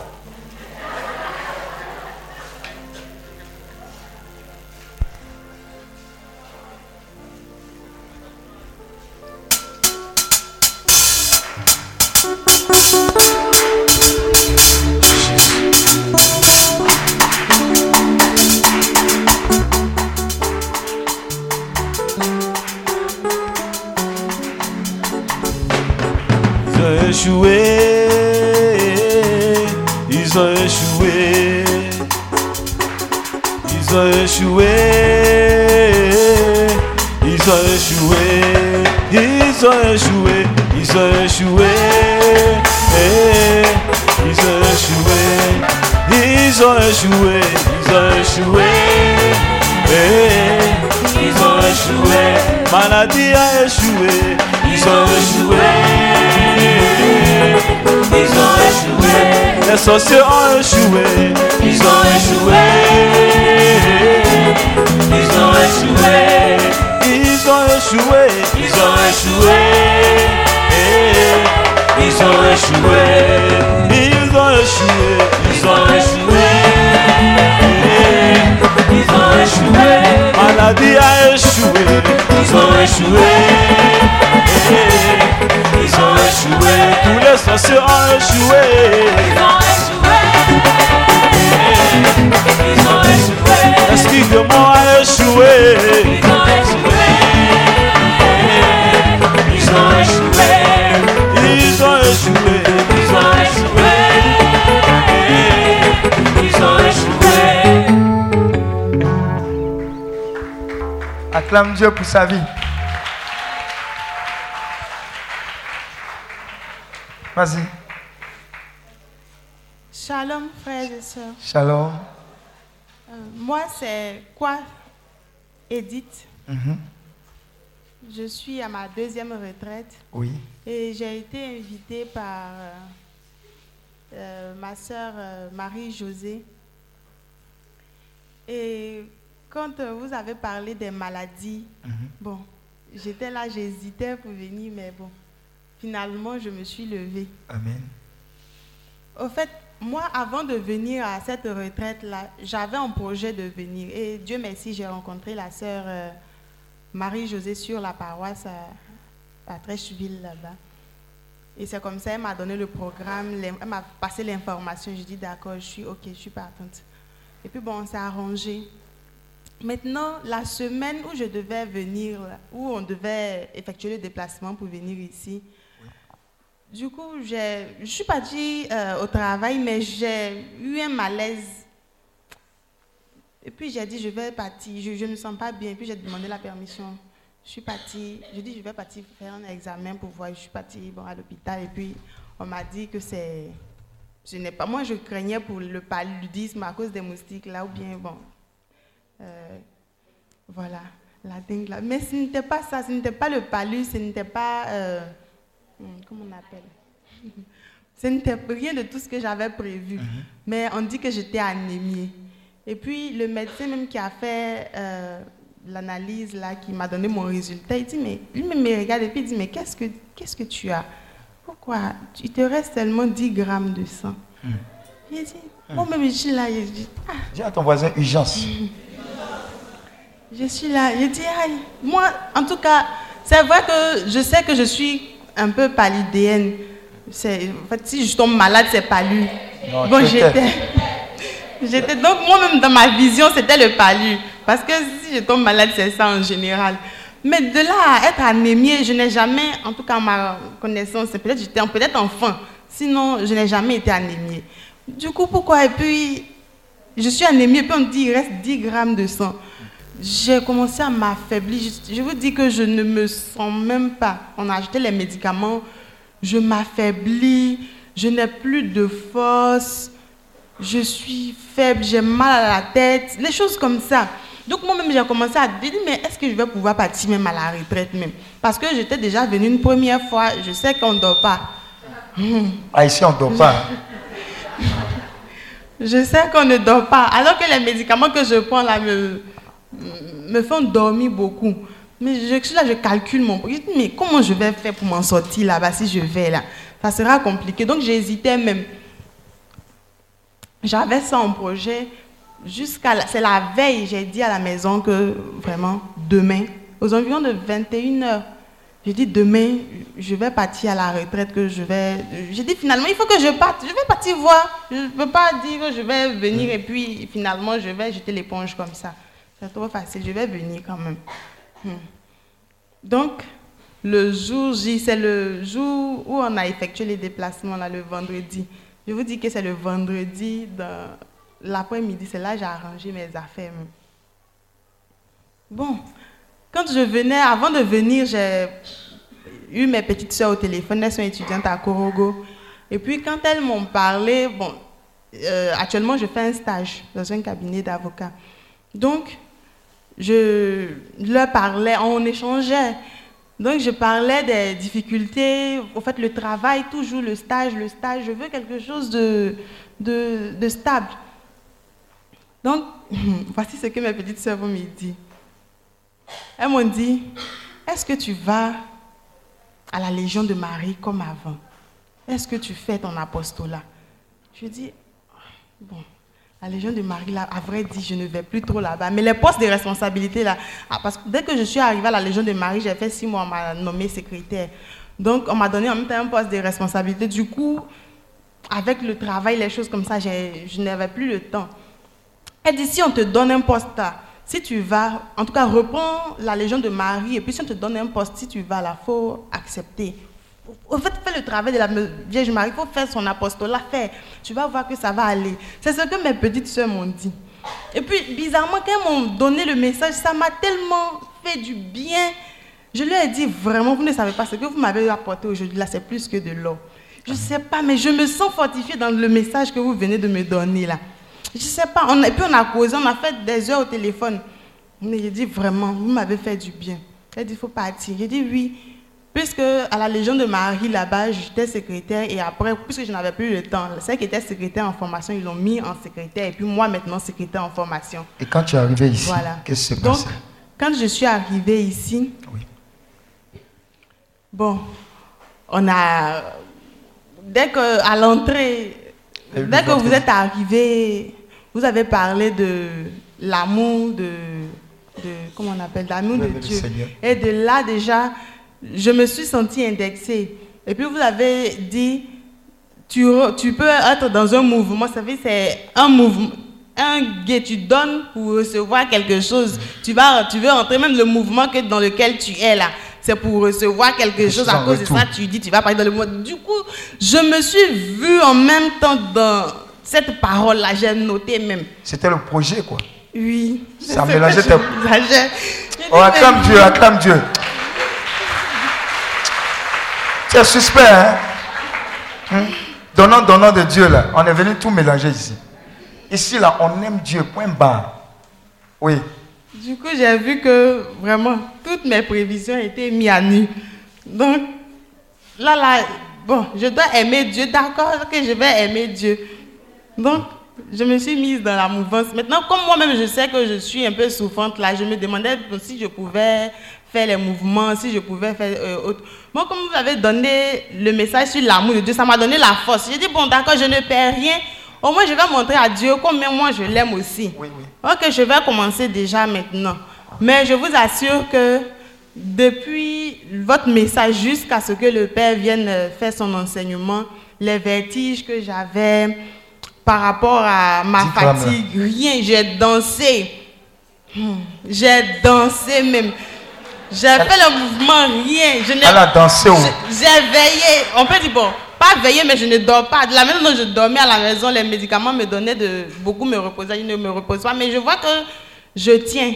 Acclame Dieu pour sa vie. Vas-y. Shalom, frères et sœurs. Shalom. Euh, moi, c'est quoi Edith? Mhm. Je suis à ma deuxième retraite. Oui. Et j'ai été invitée par euh, euh, ma sœur euh, Marie-Josée. Et quand euh, vous avez parlé des maladies, bon, j'étais là, j'hésitais pour venir, mais bon, finalement, je me suis levée. Amen. Au fait, moi, avant de venir à cette retraite-là, j'avais un projet de venir. Et Dieu merci, j'ai rencontré la sœur euh, Marie-Josée sur la paroisse à, à Trècheville, là-bas. Et c'est comme ça, elle m'a donné le programme, elle m'a passé l'information. Je dis d'accord, je suis OK, je suis partante. Et puis bon, on s'est arrangé. Maintenant, la semaine où je devais venir, où on devait effectuer le déplacement pour venir ici, du coup, je suis partie euh, au travail, mais j'ai eu un malaise. Et puis j'ai dit, je vais partir, je ne me sens pas bien. Et puis j'ai demandé la permission. Je suis partie, je dis, je vais partir faire un examen pour voir. Je suis partie bon, à l'hôpital et puis on m'a dit que c'est... Je n'ai pas, moi, je craignais pour le paludisme à cause des moustiques là, ou bien, bon, euh, voilà, la dengue là. Mais ce n'était pas ça, ce n'était pas le palud, ce n'était pas... euh, Hmm, comment on appelle? Ce n'était rien de tout ce que j'avais prévu. Mais on dit que j'étais anémiée. Et puis le médecin même qui a fait euh, l'analyse là, qui m'a donné mon résultat, il dit mais lui-même me regarde et puis il dit mais qu'est-ce que qu'est-ce que tu as? Quoi Il te reste seulement 10 grammes de sang. J'ai dit, oh, mais je suis là. J'ai dit, ah. Dis à ton voisin urgence. Je suis là. J'ai dit, aïe. Moi, en tout cas, c'est vrai que je sais que je suis un peu paludéenne. En fait, si je tombe malade, c'est palu. Non, bon, j'étais. J'étais donc moi-même dans ma vision, c'était le palu. Parce que si je tombe malade, c'est ça en général. Mais de là à être anémiée, je n'ai jamais, en tout cas ma connaissance, c'est peut-être j'étais peut-être enfant. Sinon, je n'ai jamais été anémiée. Du coup, pourquoi? Et puis, je suis anémiée, et puis on dit il reste 10 grammes de sang. J'ai commencé à m'affaiblir. Je, je vous dis que je ne me sens même pas. On a acheté les médicaments, je m'affaiblis, je n'ai plus de force, je suis faible, j'ai mal à la tête, les choses comme ça. Donc moi-même, j'ai commencé à dire, mais est-ce que je vais pouvoir partir même à la retraite même? Parce que j'étais déjà venue une première fois, je sais qu'on ne dort pas. Ah, ici, on ne dort pas. Je sais qu'on ne dort pas. Alors que les médicaments que je prends là me, me font dormir beaucoup. Mais je suis là, je calcule mon. Mais comment je vais faire pour m'en sortir là-bas si je vais là? Ça sera compliqué. Donc j'hésitais même. J'avais ça en projet jusqu'à. C'est la veille, j'ai dit à la maison que vraiment, demain, aux environs de 21h, j'ai dit demain, je vais partir à la retraite, que je vais. J'ai dit finalement, il faut que je parte. Je vais partir voir. Je ne peux pas dire que je vais venir et puis finalement, je vais jeter l'éponge comme ça. C'est trop facile. Je vais venir quand même. Hmm. Donc, le jour J, c'est le jour où on a effectué les déplacements, là, le vendredi. Je vous dis que c'est le vendredi, dans l'après-midi, c'est là que j'ai arrangé mes affaires. même. Bon, quand je venais, avant de venir, j'ai eu mes petites soeurs au téléphone, elles sont étudiantes à Korogo. Et puis quand elles m'ont parlé, bon, euh, actuellement je fais un stage dans un cabinet d'avocats. Donc, je leur parlais, on échangeait. Donc, je parlais des difficultés, au fait, le travail, toujours le stage, le stage. Je veux quelque chose de, stable. Donc, voici ce que mes petites sœurs vont me dire. Elles m'ont dit, est-ce que tu vas à la Légion de Marie comme avant? Est-ce que tu fais ton apostolat? Je dis, bon, la Légion de Marie, là, à vrai dire, je ne vais plus trop là-bas. Mais les postes de responsabilité, là, ah, parce que dès que je suis arrivée à la Légion de Marie, j'ai fait six mois, on m'a nommé secrétaire. Donc, on m'a donné en même temps un poste de responsabilité. Du coup, avec le travail, les choses comme ça, je n'avais plus le temps. Elle dit, si on te donne un poste là, si tu vas, en tout cas, reprends la Légion de Marie, et puis si on te donne un poste, si tu vas là, il faut accepter. En fait, fais le travail de la Vierge Marie, il faut faire son apostolat, faire. Tu vas voir que ça va aller. C'est ce que mes petites soeurs m'ont dit. Et puis, bizarrement, quand elles m'ont donné le message, ça m'a tellement fait du bien. Je leur ai dit, vraiment, vous ne savez pas ce que vous m'avez apporté aujourd'hui, là, c'est plus que de l'or. Je ne sais pas, mais je me sens fortifiée dans le message que vous venez de me donner là. Je ne sais pas, on et puis on a causé, on a fait des heures au téléphone. Mais j'ai dit, vraiment, vous m'avez fait du bien. Elle dit, il faut partir. J'ai dit, oui. Puisque à la Légion de Marie, là-bas, j'étais secrétaire et après, puisque je n'avais plus le temps, celle qui était secrétaire en formation, ils l'ont mis en secrétaire et puis moi maintenant secrétaire en formation. Et quand tu es arrivé ici, Voilà. qu'est-ce qui s'est Donc, passé? quand je suis arrivée ici, bon, on a, dès que, à l'entrée, dès que vous êtes arrivé, vous avez parlé de l'amour de, de, comment on appelle, l'amour de Dieu. Seigneur. Et de là déjà, je me suis sentie indexée. Et puis vous avez dit, tu, peux être dans un mouvement, vous savez, c'est un mouvement, un guet, tu donnes pour recevoir quelque chose. Tu, vas, tu veux entrer même le mouvement que dans lequel tu es là. C'est pour recevoir quelque chose. À cause de ça, tu dis, tu vas parler dans le monde. Du coup, je me suis vue en même temps dans cette parole-là. J'ai noté même. C'était le projet, quoi. Oui. Ça mélangeait tes-. J'ai Oh, acclame Dieu, acclame Dieu. C'est suspect, hein? Hein? Donnant, donnant de Dieu, là. On est venu tout mélanger ici. Ici, là, on aime Dieu, point barre. Oui. Du coup, j'ai vu que vraiment toutes mes prévisions étaient mises à nu. Donc, là, là, bon, je dois aimer Dieu, d'accord que je vais aimer Dieu. Donc, je me suis mise dans la mouvance. Maintenant, comme moi-même, je sais que je suis un peu souffrante là, je me demandais si je pouvais faire les mouvements, si je pouvais faire euh, autre. Moi, comme vous avez donné le message sur l'amour de Dieu, ça m'a donné la force. J'ai dit, bon, d'accord, je ne perds rien. Au moins, je vais montrer à Dieu combien moi je l'aime aussi. Ok, je vais commencer déjà maintenant. Mais je vous assure que depuis votre message jusqu'à ce que le Père vienne euh, faire son enseignement, les vertiges que j'avais par rapport à ma fatigue, rien, j'ai dansé. Hmm, J'ai dansé même. J'ai fait le mouvement, rien. Je n'ai- Elle a dansé où? J'ai veillé. On peut dire, bon, pas veillé, mais je ne dors pas. De la maison dont je dormais à la maison, les médicaments me donnaient de beaucoup me reposer. Ils ne me reposent pas. Mais je vois que je tiens.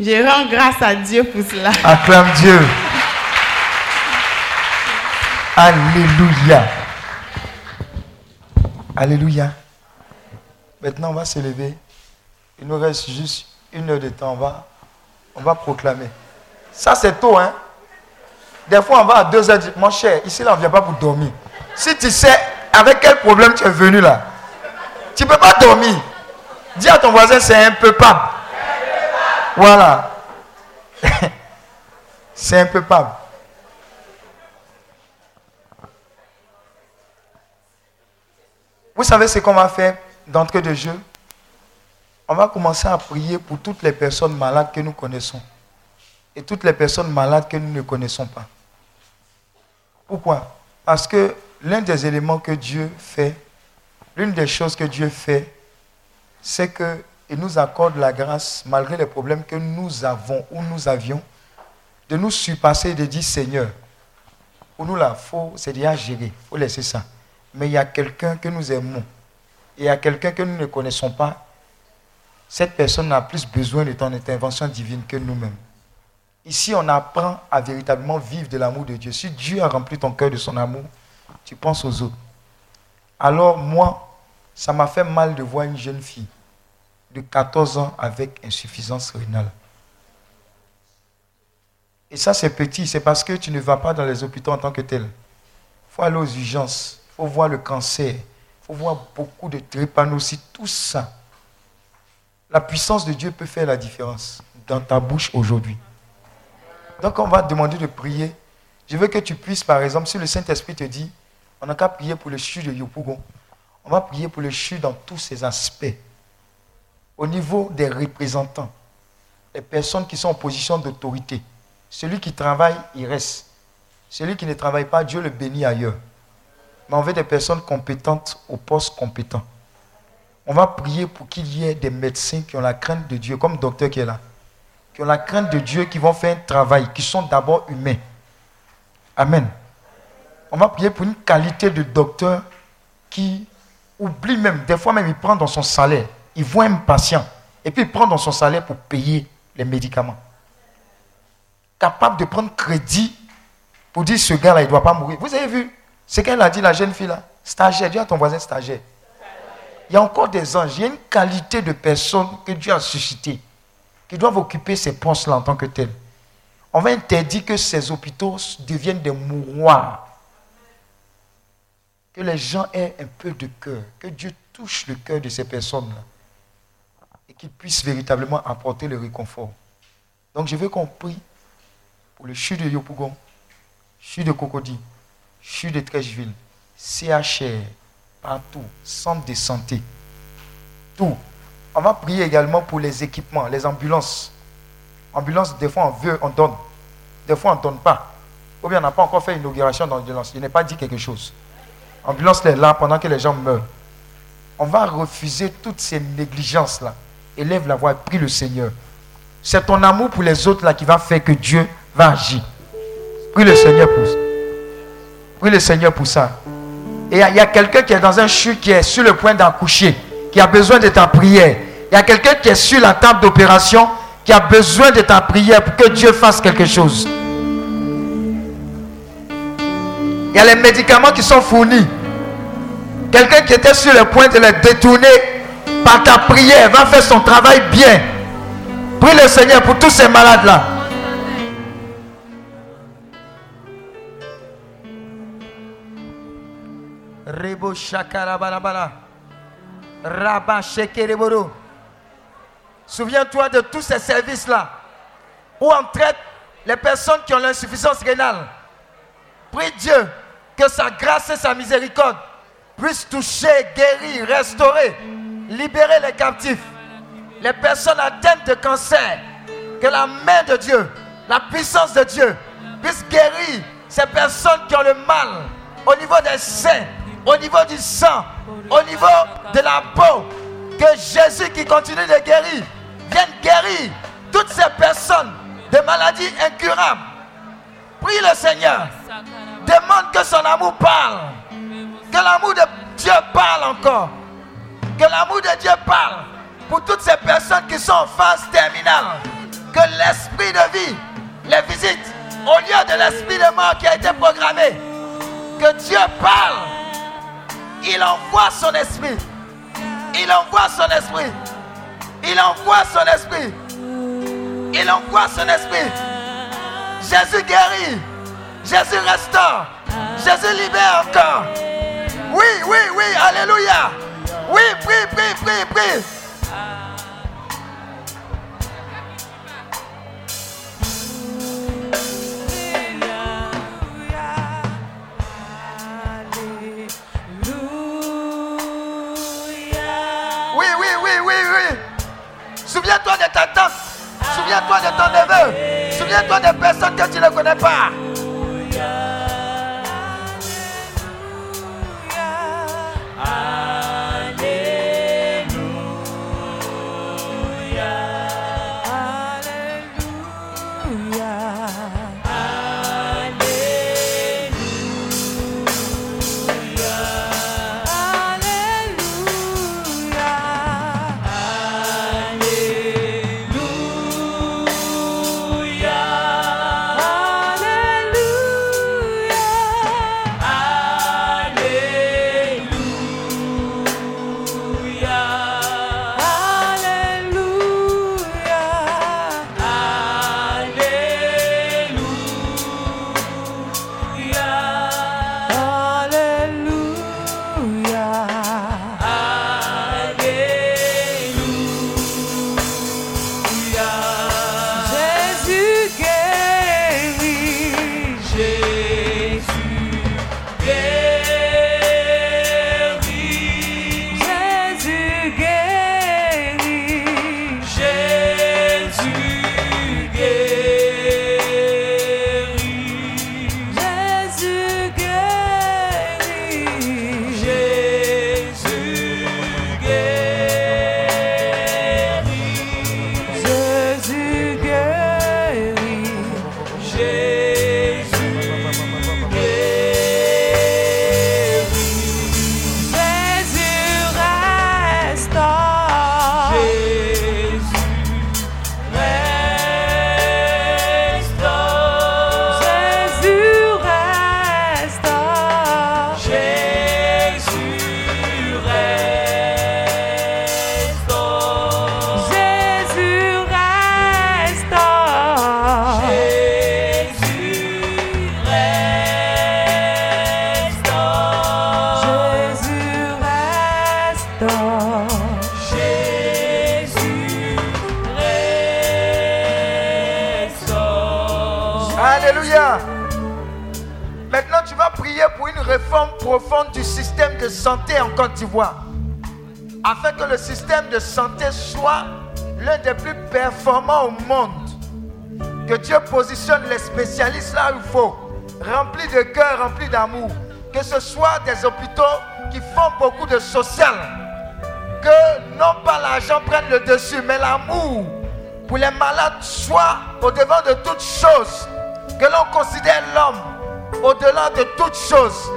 Je rends grâce à Dieu pour cela. Acclame Dieu. Alléluia. Alléluia. Maintenant, on va se lever. Il nous reste juste une heure de temps. On va, on va proclamer. Ça, c'est tôt, hein? Des fois, on va à deux heures. Mon cher, ici, là, on ne vient pas pour dormir. Si tu sais avec quel problème tu es venu là, tu ne peux pas dormir. Dis à ton voisin, c'est un peu pas. Voilà. c'est un peu pas. Vous savez ce qu'on va faire d'entrée de jeu? On va commencer à prier pour toutes les personnes malades que nous connaissons et toutes les personnes malades que nous ne connaissons pas. Pourquoi? Parce que l'un des éléments que Dieu fait, l'une des choses que Dieu fait, c'est qu'il nous accorde la grâce, malgré les problèmes que nous avons ou nous avions, de nous surpasser et de dire Seigneur, pour nous là, faut, c'est déjà géré, il faut laisser ça. Mais il y a quelqu'un que nous aimons, et il y a quelqu'un que nous ne connaissons pas. Cette personne a plus besoin de ton intervention divine que nous-mêmes. Ici, on apprend à véritablement vivre de l'amour de Dieu. Si Dieu a rempli ton cœur de son amour, tu penses aux autres. Alors moi, ça m'a fait mal de voir une jeune fille de 14 ans avec insuffisance rénale. Et ça, c'est petit, c'est parce que tu ne vas pas dans les hôpitaux en tant que tel. Il faut aller aux urgences, il faut voir le cancer, il faut voir beaucoup de drépanocytes, tout ça. La puissance de Dieu peut faire la différence dans ta bouche aujourd'hui. Donc on va te demander de prier. Je veux que tu puisses, par exemple, si le Saint-Esprit te dit, on n'a qu'à prier pour le CHU de Yopougon. On va prier pour le CHU dans tous ses aspects. Au niveau des représentants, les personnes qui sont en position d'autorité. Celui qui travaille, il reste. Celui qui ne travaille pas, Dieu le bénit ailleurs. Mais on veut des personnes compétentes au poste compétent. On va prier pour qu'il y ait des médecins qui ont la crainte de Dieu, comme le docteur qui est là, qui ont la crainte de Dieu, qui vont faire un travail, qui sont d'abord humains. Amen. On va prier pour une qualité de docteur qui oublie même, des fois même, il prend dans son salaire, il voit un patient, et puis il prend dans son salaire pour payer les médicaments. Capable de prendre crédit pour dire ce gars-là, il ne doit pas mourir. Vous avez vu ce qu'elle a dit, la jeune fille-là? Stagiaire, dis à ton voisin stagiaire. Il y a encore des anges, il y a une qualité de personnes que Dieu a suscité, qui doivent occuper ces postes-là en tant que tels. On va interdire que ces hôpitaux deviennent des mouroirs. Que les gens aient un peu de cœur, que Dieu touche le cœur de ces personnes-là et qu'ils puissent véritablement apporter le réconfort. Donc je veux qu'on prie pour le CHU de Yopougon, CHU de Cocody, CHU de Trècheville, CHR, partout, centre de santé, tout. On va prier également pour les équipements, les ambulances. Ambulances, des fois on veut, on donne. Des fois on ne donne pas. Ou bien on n'a pas encore fait l'inauguration d'ambulance. Il n'est pas dit quelque chose. Ambulance est là pendant que les gens meurent. On va refuser toutes ces négligences-là. Élève la voix et prie le Seigneur. C'est ton amour pour les autres là qui va faire que Dieu va agir. Prie le Seigneur pour ça. Prie le Seigneur pour ça. Et il y a, a quelqu'un qui est dans un chute, qui est sur le point d'accoucher, qui a besoin de ta prière. Il y a quelqu'un qui est sur la table d'opération, qui a besoin de ta prière pour que Dieu fasse quelque chose. Il y a les médicaments qui sont fournis. Quelqu'un qui était sur le point de les détourner par ta prière va faire son travail bien. Prie le Seigneur pour tous ces malades-là. Rebo. Rabba. Souviens-toi de tous ces services-là où on traite les personnes qui ont l'insuffisance rénale. Prie Dieu que sa grâce et sa miséricorde puissent toucher, guérir, restaurer, libérer les captifs, les personnes atteintes de cancer. Que la main de Dieu, la puissance de Dieu puisse guérir ces personnes qui ont le mal au niveau des seins, au niveau du sang, au niveau de la peau. Que Jésus qui continue de guérir vienne guérir toutes ces personnes de maladies incurables. Prie le Seigneur. Demande que son amour parle. Que l'amour de Dieu parle encore. Que l'amour de Dieu parle pour toutes ces personnes qui sont en phase terminale. Que l'esprit de vie les visite au lieu de l'esprit de mort qui a été programmé. Que Dieu parle. Il envoie son esprit. Il envoie son esprit. Il envoie son esprit. Il envoie son esprit. Jésus guérit. Jésus restaure. Jésus libère encore. Oui, oui, oui, alléluia. Oui, prie, prie, prie, prie. Oui, oui, oui, oui, oui. Souviens-toi de ta tante. Souviens-toi de ton neveu. Souviens-toi des personnes que tu ne connais pas. I Alléluia. Maintenant, tu vas prier pour une réforme profonde du système de santé en Côte d'Ivoire. Afin que le système de santé soit l'un des plus performants au monde. Que Dieu positionne les spécialistes là où il faut. Remplis de cœur, remplis d'amour. Que ce soit des hôpitaux qui font beaucoup de social. Que non pas l'argent prenne le dessus, mais l'amour pour les malades soit au-devant de toutes choses. Que l'on considère l'homme au-delà de toutes choses.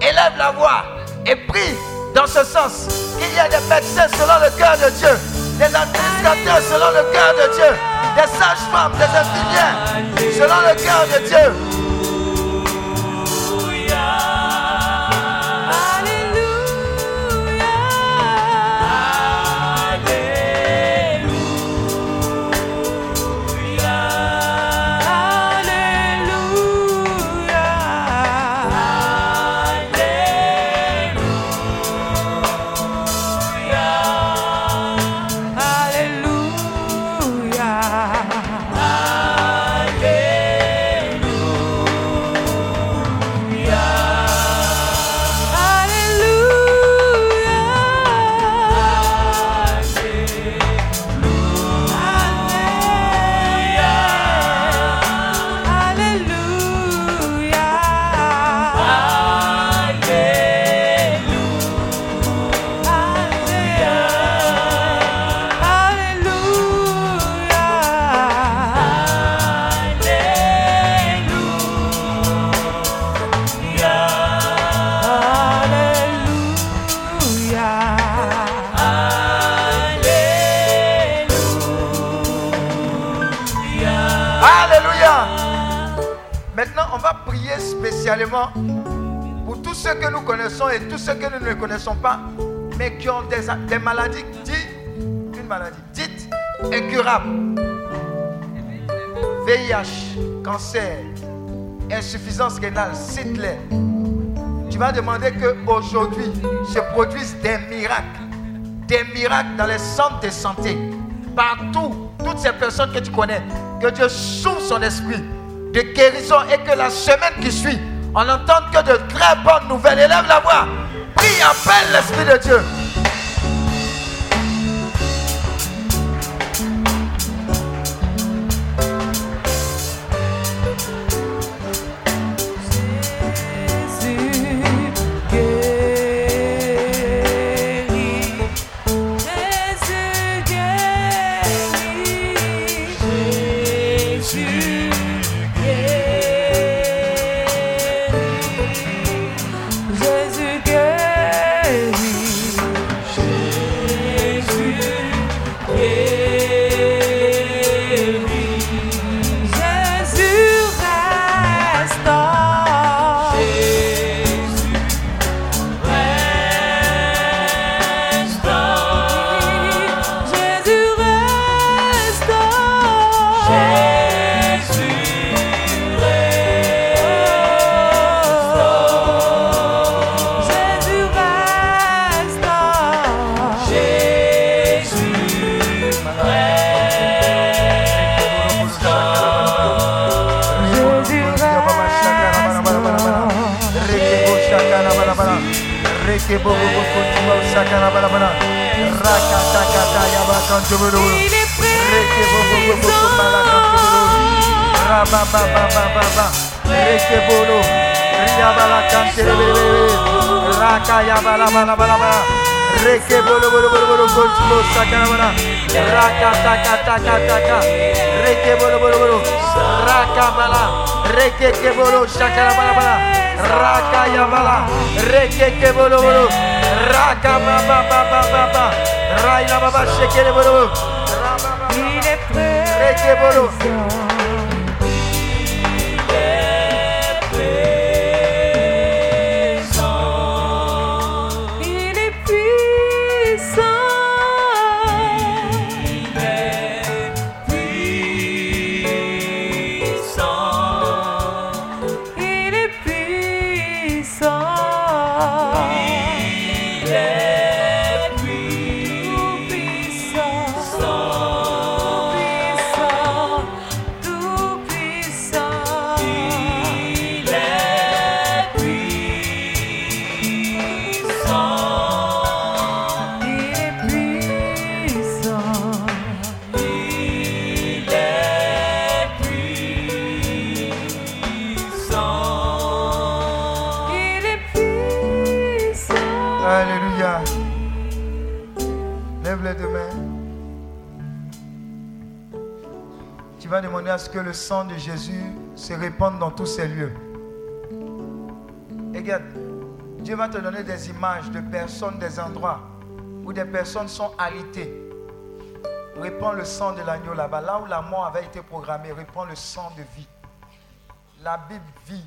Élève la voix et prie dans ce sens. Qu'il y ait des médecins selon le cœur de Dieu, des administrateurs selon le cœur de Dieu, des sages-femmes, des infirmières selon le cœur de Dieu. Et tous ceux que nous ne connaissons pas, mais qui ont des, maladies dites, une maladie dite incurable. VIH, cancer, insuffisance rénale, cite-les. Tu vas demander qu'aujourd'hui se produisent des miracles. Des miracles dans les centres de santé. Partout, toutes ces personnes que tu connais. Que Dieu s'ouvre son esprit de guérison et que la semaine qui suit, on n'entende que de très bonnes nouvelles. Élève la voix. Prie, appelle l'Esprit de Dieu? Shake bobo kutumba usaka Reke bobo bobo kumala kanjuru. Raba ba ba. Reke Raka ya. Reke taka taka taka. Reke bobo bobo bobo. Raka bala. Reke. Raka Yamala, Rekeke Bolobolo, Raka Baba Baba Baba, Raila Baba Shekere Bolobolo, Reke Bolobolo. Que le sang de Jésus se répande dans tous ces lieux. Et regarde, Dieu va te donner des images de personnes, des endroits où des personnes sont alitées. Répands le sang de l'agneau là-bas. Là où la mort avait été programmée, répands le sang de vie. La Bible dit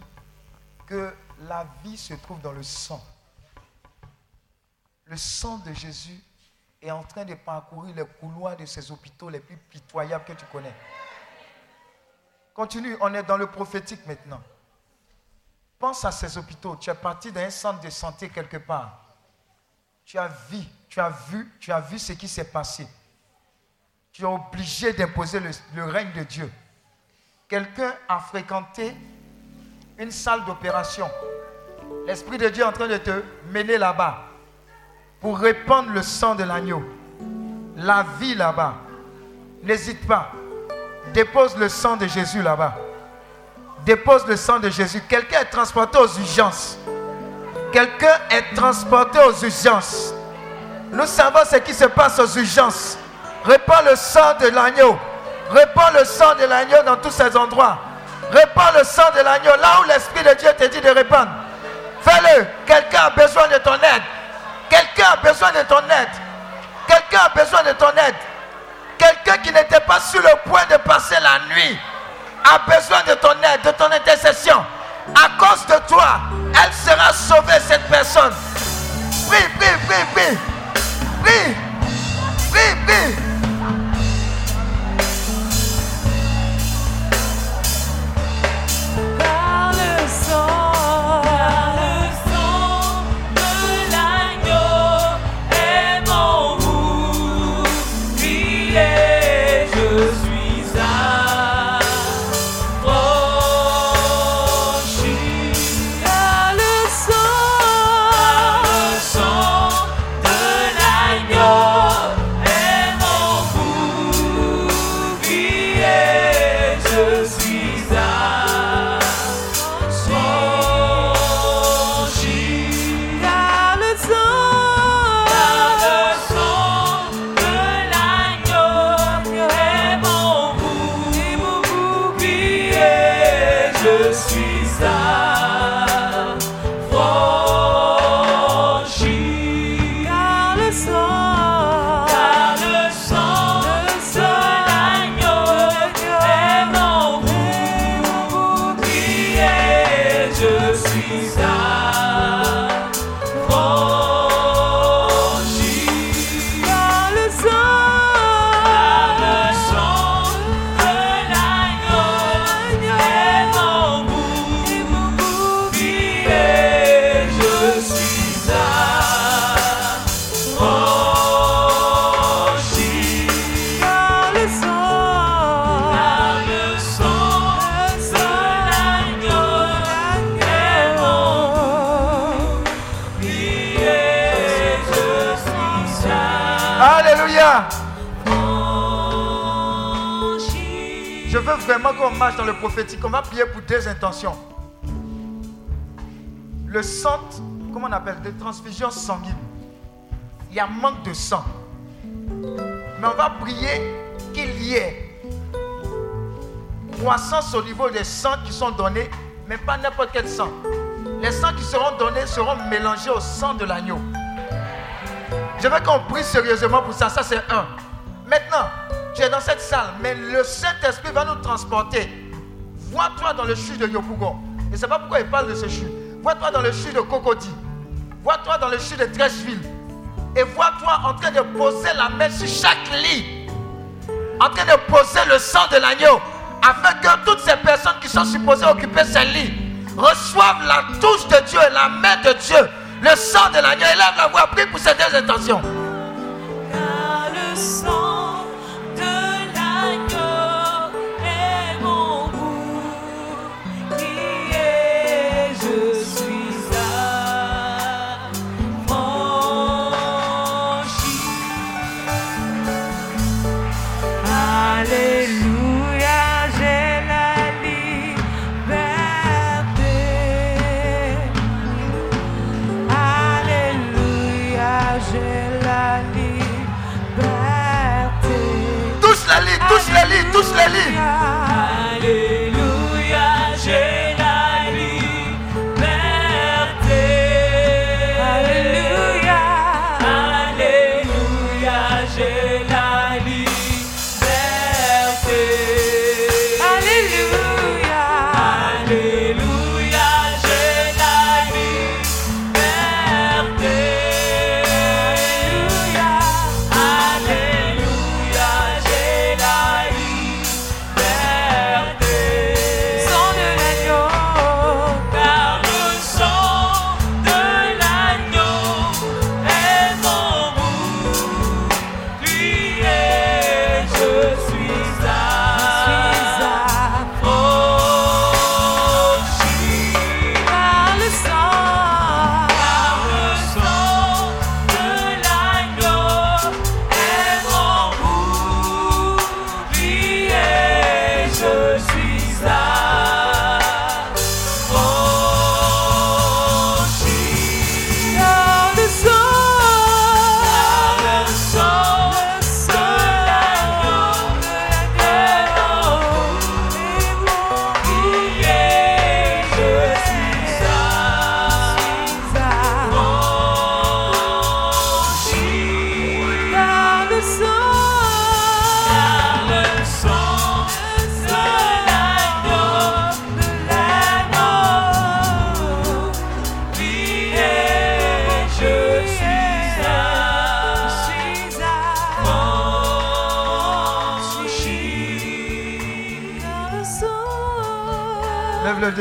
que la vie se trouve dans le sang. Le sang de Jésus est en train de parcourir les couloirs de ces hôpitaux les plus pitoyables que tu connais. Continue, on est dans le prophétique maintenant. Pense à ces hôpitaux. Tu es parti dans un centre de santé quelque part. Tu as vu, tu as vu, tu as vu ce qui s'est passé. Tu es obligé d'imposer le, le règne de Dieu. Quelqu'un a fréquenté une salle d'opération. L'Esprit de Dieu est en train de te mener là-bas pour répandre le sang de l'agneau. La vie là-bas. N'hésite pas. Dépose le sang de Jésus là-bas. Dépose le sang de Jésus. Quelqu'un est transporté aux urgences. Quelqu'un est transporté aux urgences. Nous savons ce qui se passe aux urgences. Répands le sang de l'agneau. Répands le sang de l'agneau dans tous ces endroits. Répands le sang de l'agneau là où l'Esprit de Dieu te dit de répandre. Fais-le. Quelqu'un a besoin de ton aide. Quelqu'un a besoin de ton aide. Quelqu'un a besoin de ton aide. Quelqu'un qui n'était pas sur le point de passer la nuit a besoin de ton aide, de ton intercession. À cause de toi, elle sera sauvée, cette personne. Prie, prie, prie, prie. Prie. Prie, prie. Qu'on marche dans le prophétique. On va prier pour deux intentions. Le sang, comment on appelle Des transfusions sanguines. Il y a manque de sang. Mais on va prier qu'il y ait croissance au niveau des sangs qui sont donnés, mais pas n'importe quel sang. Les sangs qui seront donnés seront mélangés au sang de l'agneau. Je veux qu'on prie sérieusement pour ça. Ça, c'est un. Maintenant, dans cette salle, mais le Saint-Esprit va nous transporter. Vois-toi dans le chute de Yopougon. Je ne sais pas pourquoi il parle de ce chute. Vois-toi dans le chute de Cocody. Vois-toi dans le chute de Trècheville. Et vois-toi en train de poser la main sur chaque lit. En train de poser le sang de l'agneau. Afin que toutes ces personnes qui sont supposées occuper ces lits reçoivent la touche de Dieu, la main de Dieu. Le sang de l'agneau. Élève la voix. Prie pour ces deux intentions. Par le sang touche les lits,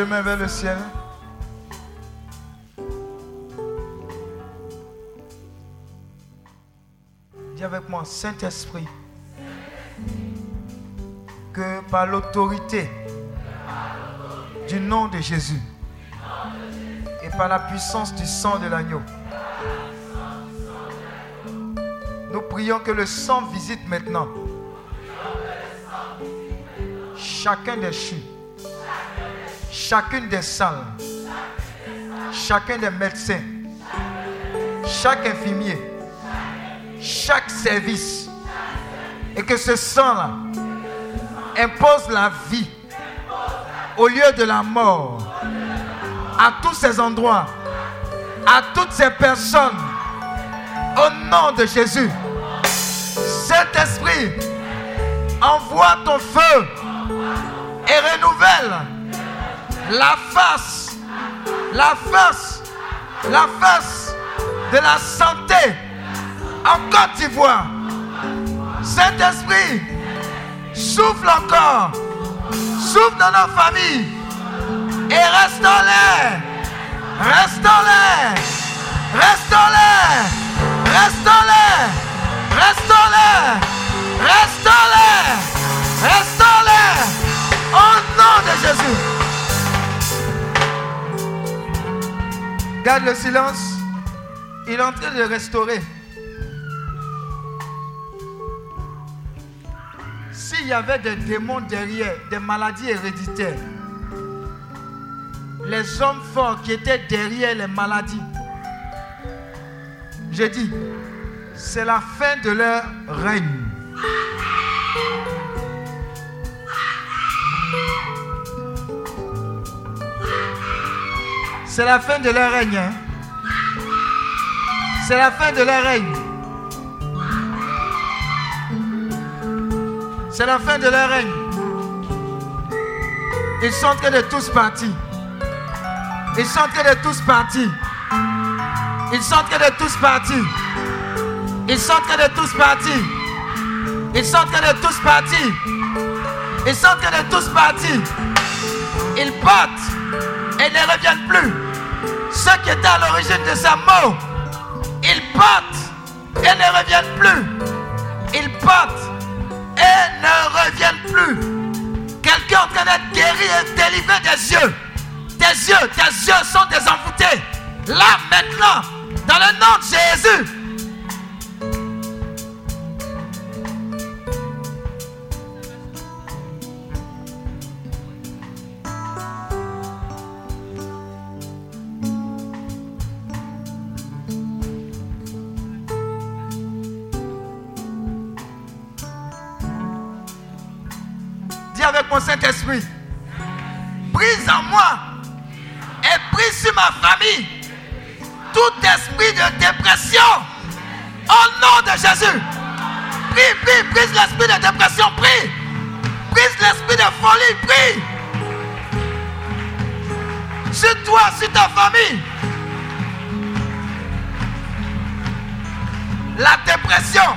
mains vers le ciel. Dis avec moi, Saint-Esprit, que par l'autorité du nom de Jésus et par la puissance du sang de l'agneau, nous prions que le sang visite maintenant chacun des chus, chacune des salles, chacun des médecins, chaque infirmier, chaque service. Et que ce sang-là impose la vie au lieu de la mort à tous ces endroits, à toutes ces personnes, au nom de Jésus. Saint-Esprit, envoie ton feu et renouvelle la face, la face, la face de la santé en Côte d'Ivoire. Saint-Esprit, souffle encore, souffle dans nos familles. Et restons-les, restons-les, restons-les, restons-les, restons-les, restons-les, restons-les, au nom de Jésus. Garde le silence. Il est en train de restaurer. S'il y avait des démons derrière, des maladies héréditaires, les hommes forts qui étaient derrière les maladies, je dis, c'est la fin de leur règne. C'est la fin de leur règne. hein. C'est la fin de leur règne. C'est la fin de leur règne. Ils sont en de tous partir. Ils sont en train de tous partir. Ils sont en train de tous partir. Ils sont en train de tous partir. Ils sont en train de tous partir. Ils sont en train de tous partir. Ils partent et ne reviennent plus. Ceux qui étaient à l'origine de sa mort, ils partent et ne reviennent plus. Ils partent et ne reviennent plus. Quelqu'un en train d'être guéri et délivré des yeux. Tes yeux, tes yeux sont désenvoûtés. Là, maintenant, dans le nom de Jésus. Mon Saint-Esprit, brise en moi et brise sur ma famille tout esprit de dépression au nom de Jésus. Prie, prie, brise l'esprit de dépression, prie. Brise l'esprit de folie, prie. Sur toi, sur ta famille. La dépression.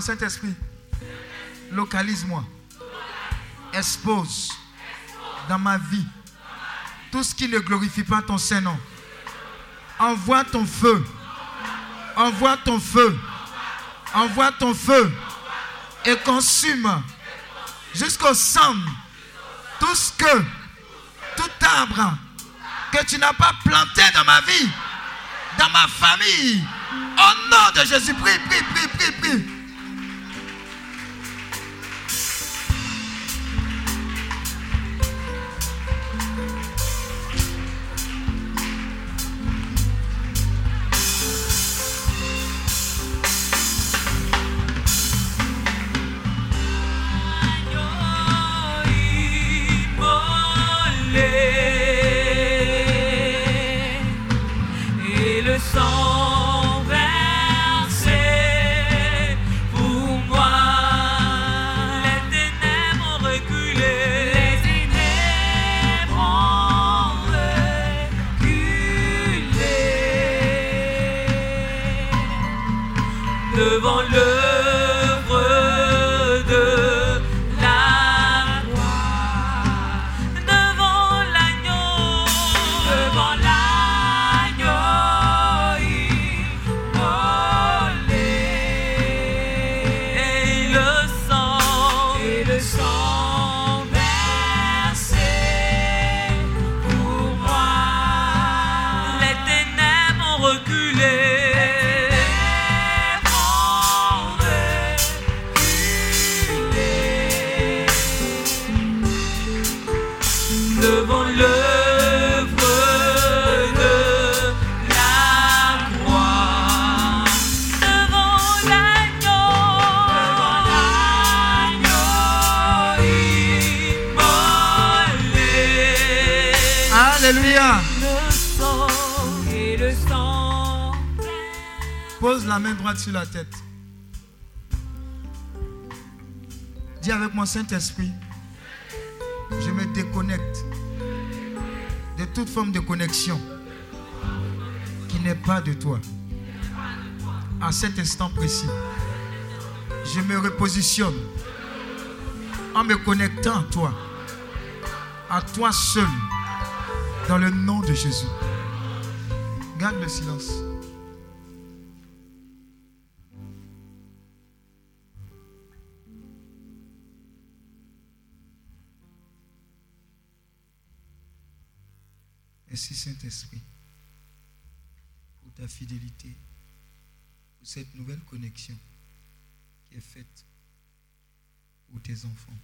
Saint-Esprit, localise-moi. Expose dans ma vie tout ce qui ne glorifie pas ton Saint-Nom. Envoie ton feu. Envoie ton feu. Envoie ton feu. Et consume jusqu'au sang tout ce que, tout arbre que tu n'as pas planté dans ma vie, dans ma famille. Au nom de Jésus, prie, prie, prie. Et la main droite sur la tête. Dis avec moi, Saint-Esprit, je me déconnecte de toute forme de connexion qui n'est pas de toi. À cet instant précis, je me repositionne en me connectant à toi, à toi seul, dans le nom de Jésus. Garde le silence. Pour cette nouvelle connexion qui est faite pour tes enfants.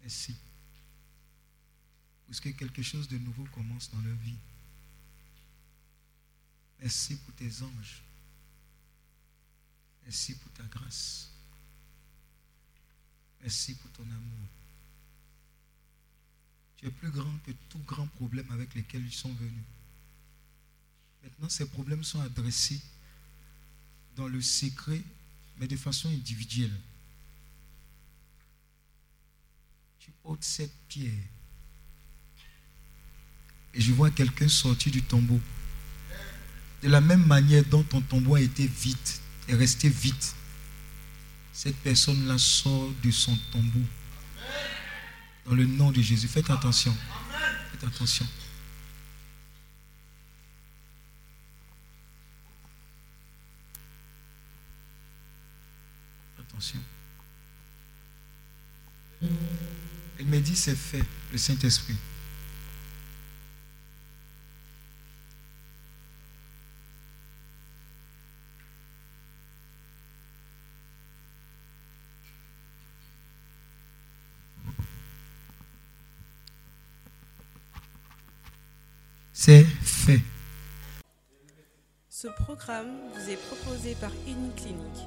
Merci. Parce que quelque chose de nouveau commence dans leur vie. Merci pour tes anges. Merci pour ta grâce. Merci pour ton amour. Tu es plus grand que tout grand problème avec lesquels ils sont venus. Maintenant, ces problèmes sont adressés dans le secret, mais de façon individuelle. Tu ôtes cette pierre. Et je vois quelqu'un sortir du tombeau. De la même manière dont ton tombeau a été vide, est resté vide, cette personne-là sort de son tombeau. Dans le nom de Jésus. Faites attention. Faites attention. Attention. Elle me dit c'est fait, le Saint-Esprit. C'est fait. Ce programme vous est proposé par Clinique,